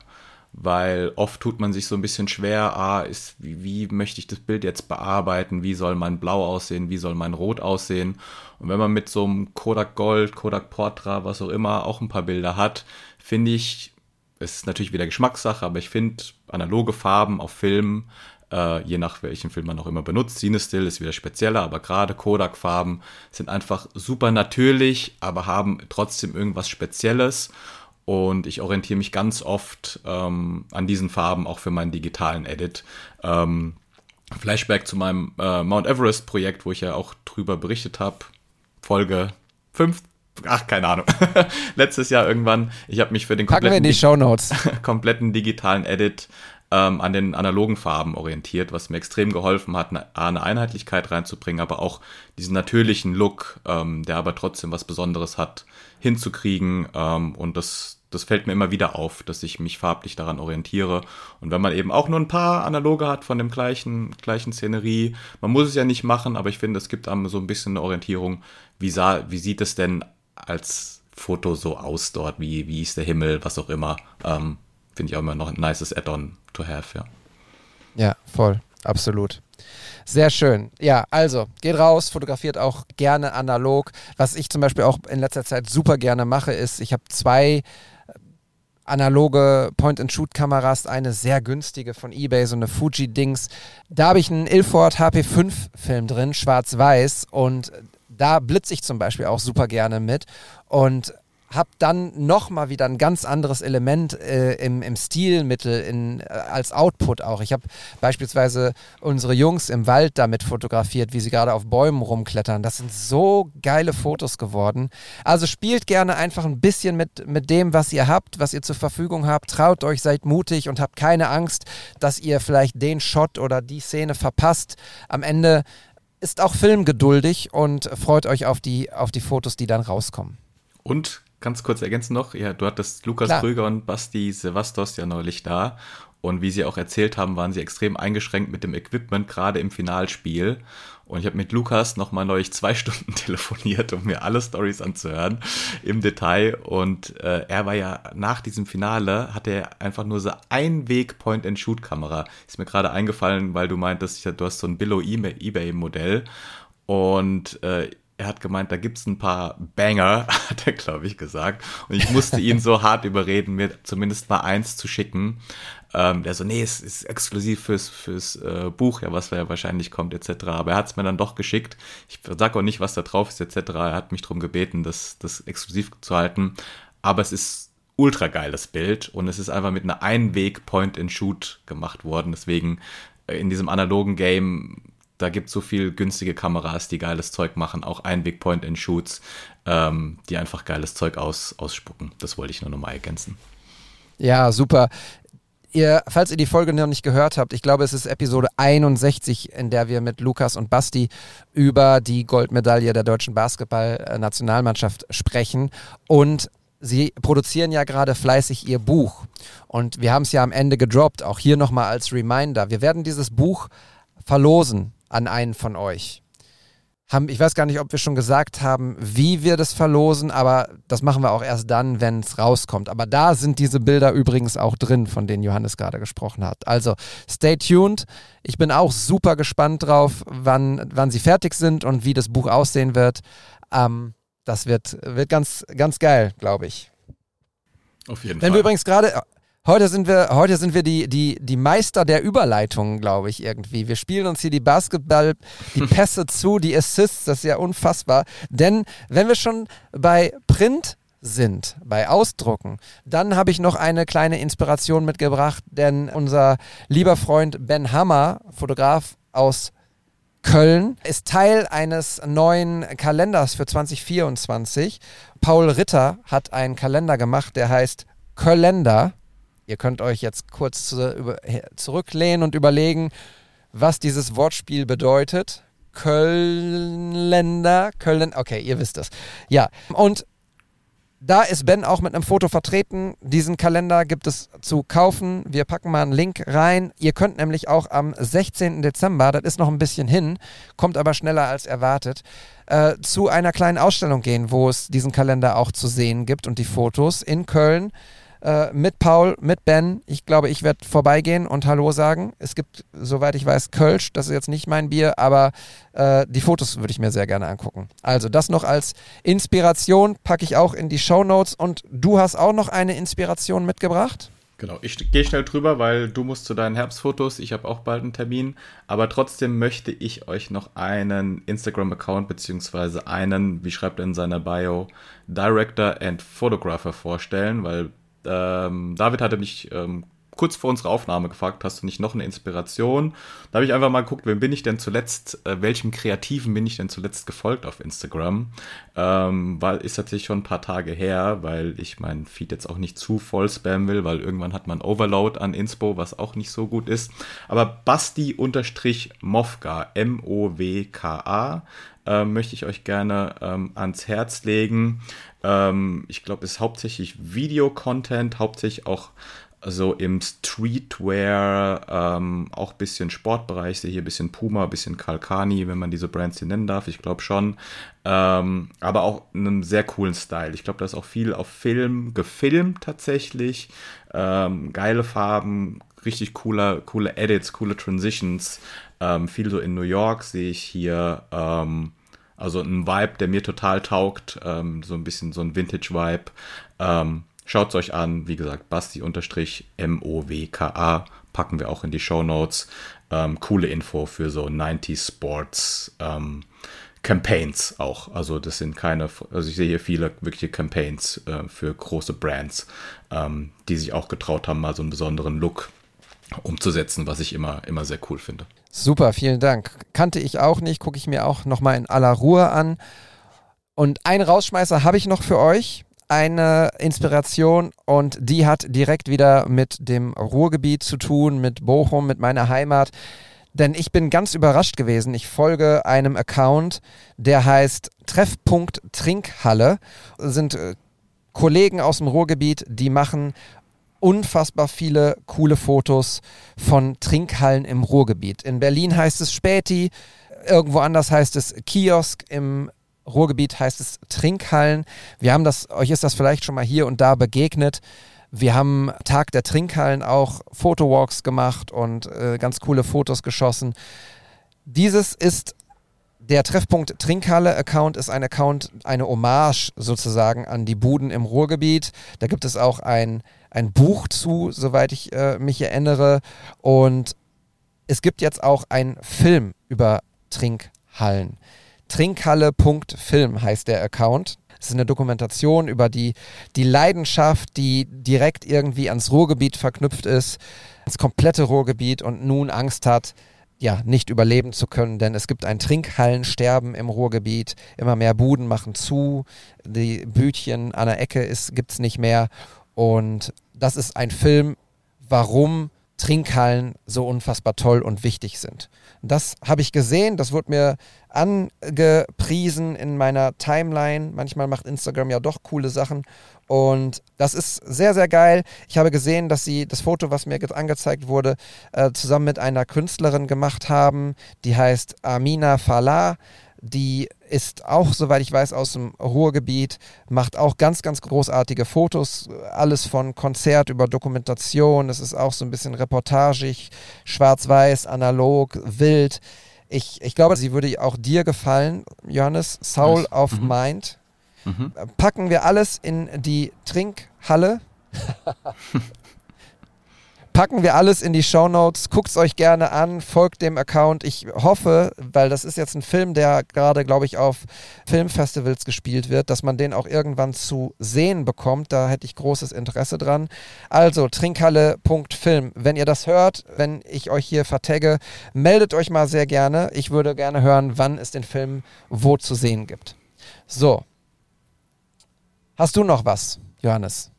Weil oft tut man sich so ein bisschen schwer, ah, ist, wie, wie möchte ich das Bild jetzt bearbeiten, wie soll mein Blau aussehen, wie soll mein Rot aussehen. Und wenn man mit so einem Kodak Gold, Kodak Portra, was auch immer, auch ein paar Bilder hat, finde ich, es ist natürlich wieder Geschmackssache, aber ich finde analoge Farben auf Filmen, äh, je nach welchen Film man auch immer benutzt, Cinestill ist wieder spezieller, aber gerade Kodak-Farben sind einfach super natürlich, aber haben trotzdem irgendwas Spezielles. Und ich orientiere mich ganz oft ähm, an diesen Farben auch für meinen digitalen Edit. Ähm, Flashback zu meinem äh, Mount Everest-Projekt, wo ich ja auch drüber berichtet habe. Folge 5, ach, keine Ahnung. (laughs) Letztes Jahr irgendwann. Ich habe mich für den kompletten, (laughs) kompletten digitalen Edit ähm, an den analogen Farben orientiert, was mir extrem geholfen hat, eine, Einheitlichkeit reinzubringen, aber auch diesen natürlichen Look, ähm, der aber trotzdem was Besonderes hat, hinzukriegen. Ähm, und das, das fällt mir immer wieder auf, dass ich mich farblich daran orientiere. Und wenn man eben auch nur ein paar Analoge hat von dem gleichen, gleichen Szenerie, man muss es ja nicht machen, aber ich finde, es gibt einem so ein bisschen eine Orientierung, wie, sah, wie sieht es denn als Foto so aus dort, wie, wie ist der Himmel, was auch immer. Ähm, finde ich auch immer noch ein nices Add-on to have, ja. Ja, voll, absolut. Sehr schön. Ja, also geht raus, fotografiert auch gerne analog. Was ich zum Beispiel auch in letzter Zeit super gerne mache, ist, ich habe zwei analoge Point-and-Shoot-Kameras, eine sehr günstige von eBay, so eine Fuji-Dings. Da habe ich einen Ilford HP5-Film drin, schwarz-weiß und da blitze ich zum Beispiel auch super gerne mit und habe dann nochmal wieder ein ganz anderes Element äh, im, im Stilmittel in, äh, als Output auch. Ich habe beispielsweise unsere Jungs im Wald damit fotografiert, wie sie gerade auf Bäumen rumklettern. Das sind so geile Fotos geworden. Also spielt gerne einfach ein bisschen mit, mit dem, was ihr habt, was ihr zur Verfügung habt. Traut euch, seid mutig und habt keine Angst, dass ihr vielleicht den Shot oder die Szene verpasst. Am Ende ist auch Film geduldig und freut euch auf die, auf die Fotos, die dann rauskommen. Und ganz kurz ergänzen noch, ja, du hattest Lukas Klar. Krüger und Basti Sevastos ja neulich da. Und wie sie auch erzählt haben, waren sie extrem eingeschränkt mit dem Equipment, gerade im Finalspiel. Und ich habe mit Lukas nochmal neulich zwei (laughs) Stunden telefoniert, um mir alle Stories anzuhören im Detail. Und äh, er war ja nach diesem Finale, hatte er einfach nur so ein Weg Point-and-Shoot-Kamera. Ist mir gerade eingefallen, weil du meintest, du hast so ein Billo-Ebay-Modell. Und äh, er hat gemeint, da gibt's ein paar Banger, (laughs) hat er, glaube ich, gesagt. Und ich musste ihn so hart überreden, mir zumindest mal eins zu schicken. Ähm, der so, nee, es ist exklusiv fürs, fürs äh, Buch, ja, was ja wahrscheinlich kommt, etc. Aber er hat's mir dann doch geschickt. Ich sag auch nicht, was da drauf ist, etc. Er hat mich darum gebeten, das, das exklusiv zu halten. Aber es ist ultra geiles Bild und es ist einfach mit einer Einweg Point-and-Shoot gemacht worden. Deswegen äh, in diesem analogen Game da gibt es so viel günstige Kameras, die geiles Zeug machen, auch Einweg Point-and-Shoots, ähm, die einfach geiles Zeug aus, ausspucken. Das wollte ich nur nochmal ergänzen. Ja, super. Ihr, falls ihr die Folge noch nicht gehört habt, ich glaube, es ist Episode 61, in der wir mit Lukas und Basti über die Goldmedaille der deutschen Basketballnationalmannschaft sprechen. Und sie produzieren ja gerade fleißig ihr Buch. Und wir haben es ja am Ende gedroppt, auch hier nochmal als Reminder. Wir werden dieses Buch verlosen an einen von euch. Haben, ich weiß gar nicht, ob wir schon gesagt haben, wie wir das verlosen, aber das machen wir auch erst dann, wenn es rauskommt. Aber da sind diese Bilder übrigens auch drin, von denen Johannes gerade gesprochen hat. Also stay tuned. Ich bin auch super gespannt drauf, wann, wann sie fertig sind und wie das Buch aussehen wird. Ähm, das wird, wird ganz, ganz geil, glaube ich. Auf jeden Wenn Fall. wir übrigens gerade, Heute sind wir, heute sind wir die, die, die Meister der Überleitungen, glaube ich, irgendwie. Wir spielen uns hier die Basketball, die (laughs) Pässe zu, die Assists, das ist ja unfassbar. Denn wenn wir schon bei Print sind bei Ausdrucken, dann habe ich noch eine kleine Inspiration mitgebracht, denn unser lieber Freund Ben Hammer, Fotograf aus Köln, ist Teil eines neuen Kalenders für 2024. Paul Ritter hat einen Kalender gemacht, der heißt Kalender. Ihr könnt euch jetzt kurz zu, über, zurücklehnen und überlegen, was dieses Wortspiel bedeutet. Kölnländer, Köln, okay, ihr wisst es. Ja, und da ist Ben auch mit einem Foto vertreten. Diesen Kalender gibt es zu kaufen. Wir packen mal einen Link rein. Ihr könnt nämlich auch am 16. Dezember, das ist noch ein bisschen hin, kommt aber schneller als erwartet, äh, zu einer kleinen Ausstellung gehen, wo es diesen Kalender auch zu sehen gibt und die Fotos in Köln äh, mit Paul, mit Ben. Ich glaube, ich werde vorbeigehen und Hallo sagen. Es gibt, soweit ich weiß, Kölsch. Das ist jetzt nicht mein Bier, aber äh, die Fotos würde ich mir sehr gerne angucken. Also das noch als Inspiration packe ich auch in die Show Notes. Und du hast auch noch eine Inspiration mitgebracht? Genau, ich gehe schnell drüber, weil du musst zu deinen Herbstfotos, ich habe auch bald einen Termin, aber trotzdem möchte ich euch noch einen Instagram-Account beziehungsweise einen, wie schreibt er in seiner Bio, Director and Photographer vorstellen, weil ähm, David hatte mich ähm, kurz vor unserer Aufnahme gefragt, hast du nicht noch eine Inspiration? Da habe ich einfach mal geguckt, wem bin ich denn zuletzt, äh, welchem Kreativen bin ich denn zuletzt gefolgt auf Instagram? Ähm, weil ist tatsächlich schon ein paar Tage her, weil ich mein Feed jetzt auch nicht zu voll spammen will, weil irgendwann hat man Overload an Inspo, was auch nicht so gut ist. Aber Basti-Mofka, M-O-W-K-A, äh, möchte ich euch gerne ähm, ans Herz legen. Ähm, ich glaube, es ist hauptsächlich Video-Content, hauptsächlich auch so im Streetwear, ähm, auch ein bisschen Sportbereich, ich sehe hier ein bisschen Puma, ein bisschen Kalkani, wenn man diese Brands hier nennen darf, ich glaube schon. Ähm, aber auch einen sehr coolen Style. Ich glaube, da ist auch viel auf Film gefilmt tatsächlich. Ähm, geile Farben, richtig cooler, coole Edits, coole Transitions. Ähm, viel so in New York sehe ich hier. Ähm, also ein Vibe, der mir total taugt, ähm, so ein bisschen so ein Vintage-Vibe. Ähm, Schaut es euch an, wie gesagt, Basti-MOWKA packen wir auch in die Show Notes. Ähm, coole Info für so 90s Sports ähm, Campaigns auch. Also das sind keine, also ich sehe hier viele wirkliche Campaigns äh, für große Brands, ähm, die sich auch getraut haben, mal so einen besonderen Look umzusetzen, was ich immer, immer sehr cool finde. Super, vielen Dank. Kannte ich auch nicht, gucke ich mir auch nochmal in aller Ruhe an. Und einen Rausschmeißer habe ich noch für euch, eine Inspiration und die hat direkt wieder mit dem Ruhrgebiet zu tun, mit Bochum, mit meiner Heimat. Denn ich bin ganz überrascht gewesen. Ich folge einem Account, der heißt Treffpunkt Trinkhalle. Das sind äh, Kollegen aus dem Ruhrgebiet, die machen unfassbar viele coole Fotos von Trinkhallen im Ruhrgebiet. In Berlin heißt es Späti, irgendwo anders heißt es Kiosk, im Ruhrgebiet heißt es Trinkhallen. Wir haben das, euch ist das vielleicht schon mal hier und da begegnet. Wir haben Tag der Trinkhallen auch Fotowalks gemacht und äh, ganz coole Fotos geschossen. Dieses ist der Treffpunkt Trinkhalle-Account ist ein Account, eine Hommage sozusagen an die Buden im Ruhrgebiet. Da gibt es auch ein, ein Buch zu, soweit ich äh, mich erinnere. Und es gibt jetzt auch einen Film über Trinkhallen. Trinkhalle.film heißt der Account. Es ist eine Dokumentation über die, die Leidenschaft, die direkt irgendwie ans Ruhrgebiet verknüpft ist, das komplette Ruhrgebiet und nun Angst hat, ja, nicht überleben zu können, denn es gibt ein Trinkhallensterben im Ruhrgebiet. Immer mehr Buden machen zu, die Bütchen an der Ecke gibt es nicht mehr. Und das ist ein Film, warum Trinkhallen so unfassbar toll und wichtig sind. Das habe ich gesehen, das wurde mir angepriesen in meiner Timeline. Manchmal macht Instagram ja doch coole Sachen und das ist sehr, sehr geil. Ich habe gesehen, dass sie das Foto, was mir angezeigt wurde, äh, zusammen mit einer Künstlerin gemacht haben, die heißt Amina Falah. Die ist auch, soweit ich weiß, aus dem Ruhrgebiet, macht auch ganz, ganz großartige Fotos. Alles von Konzert über Dokumentation. Es ist auch so ein bisschen reportagig, schwarz-weiß, analog, wild. Ich, ich glaube, sie würde auch dir gefallen, Johannes. Soul yes. of mhm. Mind. Mhm. Packen wir alles in die Trinkhalle. (laughs) Packen wir alles in die Show Notes. Guckt es euch gerne an, folgt dem Account. Ich hoffe, weil das ist jetzt ein Film, der gerade, glaube ich, auf Filmfestivals gespielt wird, dass man den auch irgendwann zu sehen bekommt. Da hätte ich großes Interesse dran. Also trinkhalle.film. Wenn ihr das hört, wenn ich euch hier vertagge, meldet euch mal sehr gerne. Ich würde gerne hören, wann es den Film wo zu sehen gibt. So. Hast du noch was, Johannes?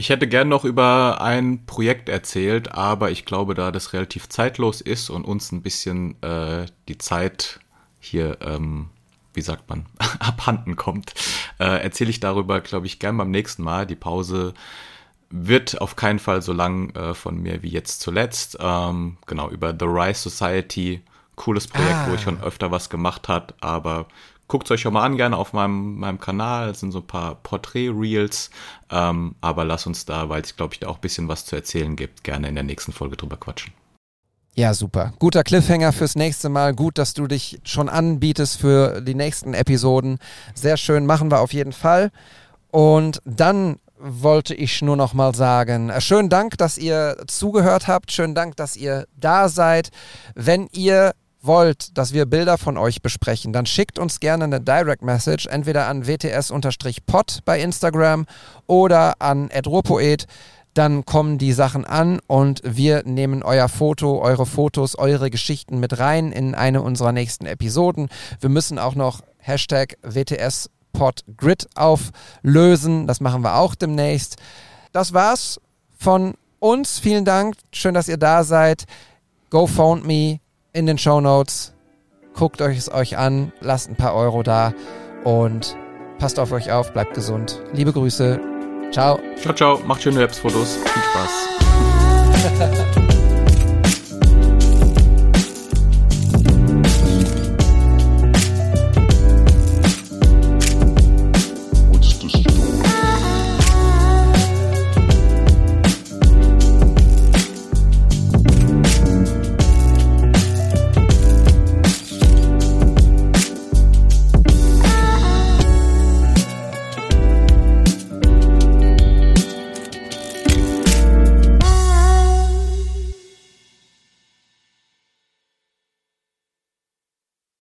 Ich hätte gern noch über ein Projekt erzählt, aber ich glaube, da das relativ zeitlos ist und uns ein bisschen äh, die Zeit hier, ähm, wie sagt man, (laughs) abhanden kommt, äh, erzähle ich darüber, glaube ich, gern beim nächsten Mal. Die Pause wird auf keinen Fall so lang äh, von mir wie jetzt zuletzt. Ähm, genau, über The Rise Society. Cooles Projekt, ah. wo ich schon öfter was gemacht hat, aber guckt es euch schon mal an, gerne auf meinem, meinem Kanal. Es sind so ein paar Porträt-Reels. Ähm, aber lass uns da, weil es, glaube ich, da auch ein bisschen was zu erzählen gibt, gerne in der nächsten Folge drüber quatschen. Ja, super. Guter Cliffhanger fürs nächste Mal. Gut, dass du dich schon anbietest für die nächsten Episoden. Sehr schön, machen wir auf jeden Fall. Und dann wollte ich nur noch mal sagen, äh, schönen Dank, dass ihr zugehört habt. Schönen Dank, dass ihr da seid. Wenn ihr wollt, dass wir Bilder von euch besprechen, dann schickt uns gerne eine Direct Message, entweder an wts-pod bei Instagram oder an edropoet. Dann kommen die Sachen an und wir nehmen euer Foto, eure Fotos, eure Geschichten mit rein in eine unserer nächsten Episoden. Wir müssen auch noch Hashtag WTS-Podgrid auflösen. Das machen wir auch demnächst. Das war's von uns. Vielen Dank. Schön, dass ihr da seid. Go Phone Me in den Show Notes. Guckt euch es euch an, lasst ein paar Euro da und passt auf euch auf, bleibt gesund. Liebe Grüße. Ciao. Ciao, ciao. Macht schöne Apps-Fotos. Viel Spaß. (laughs)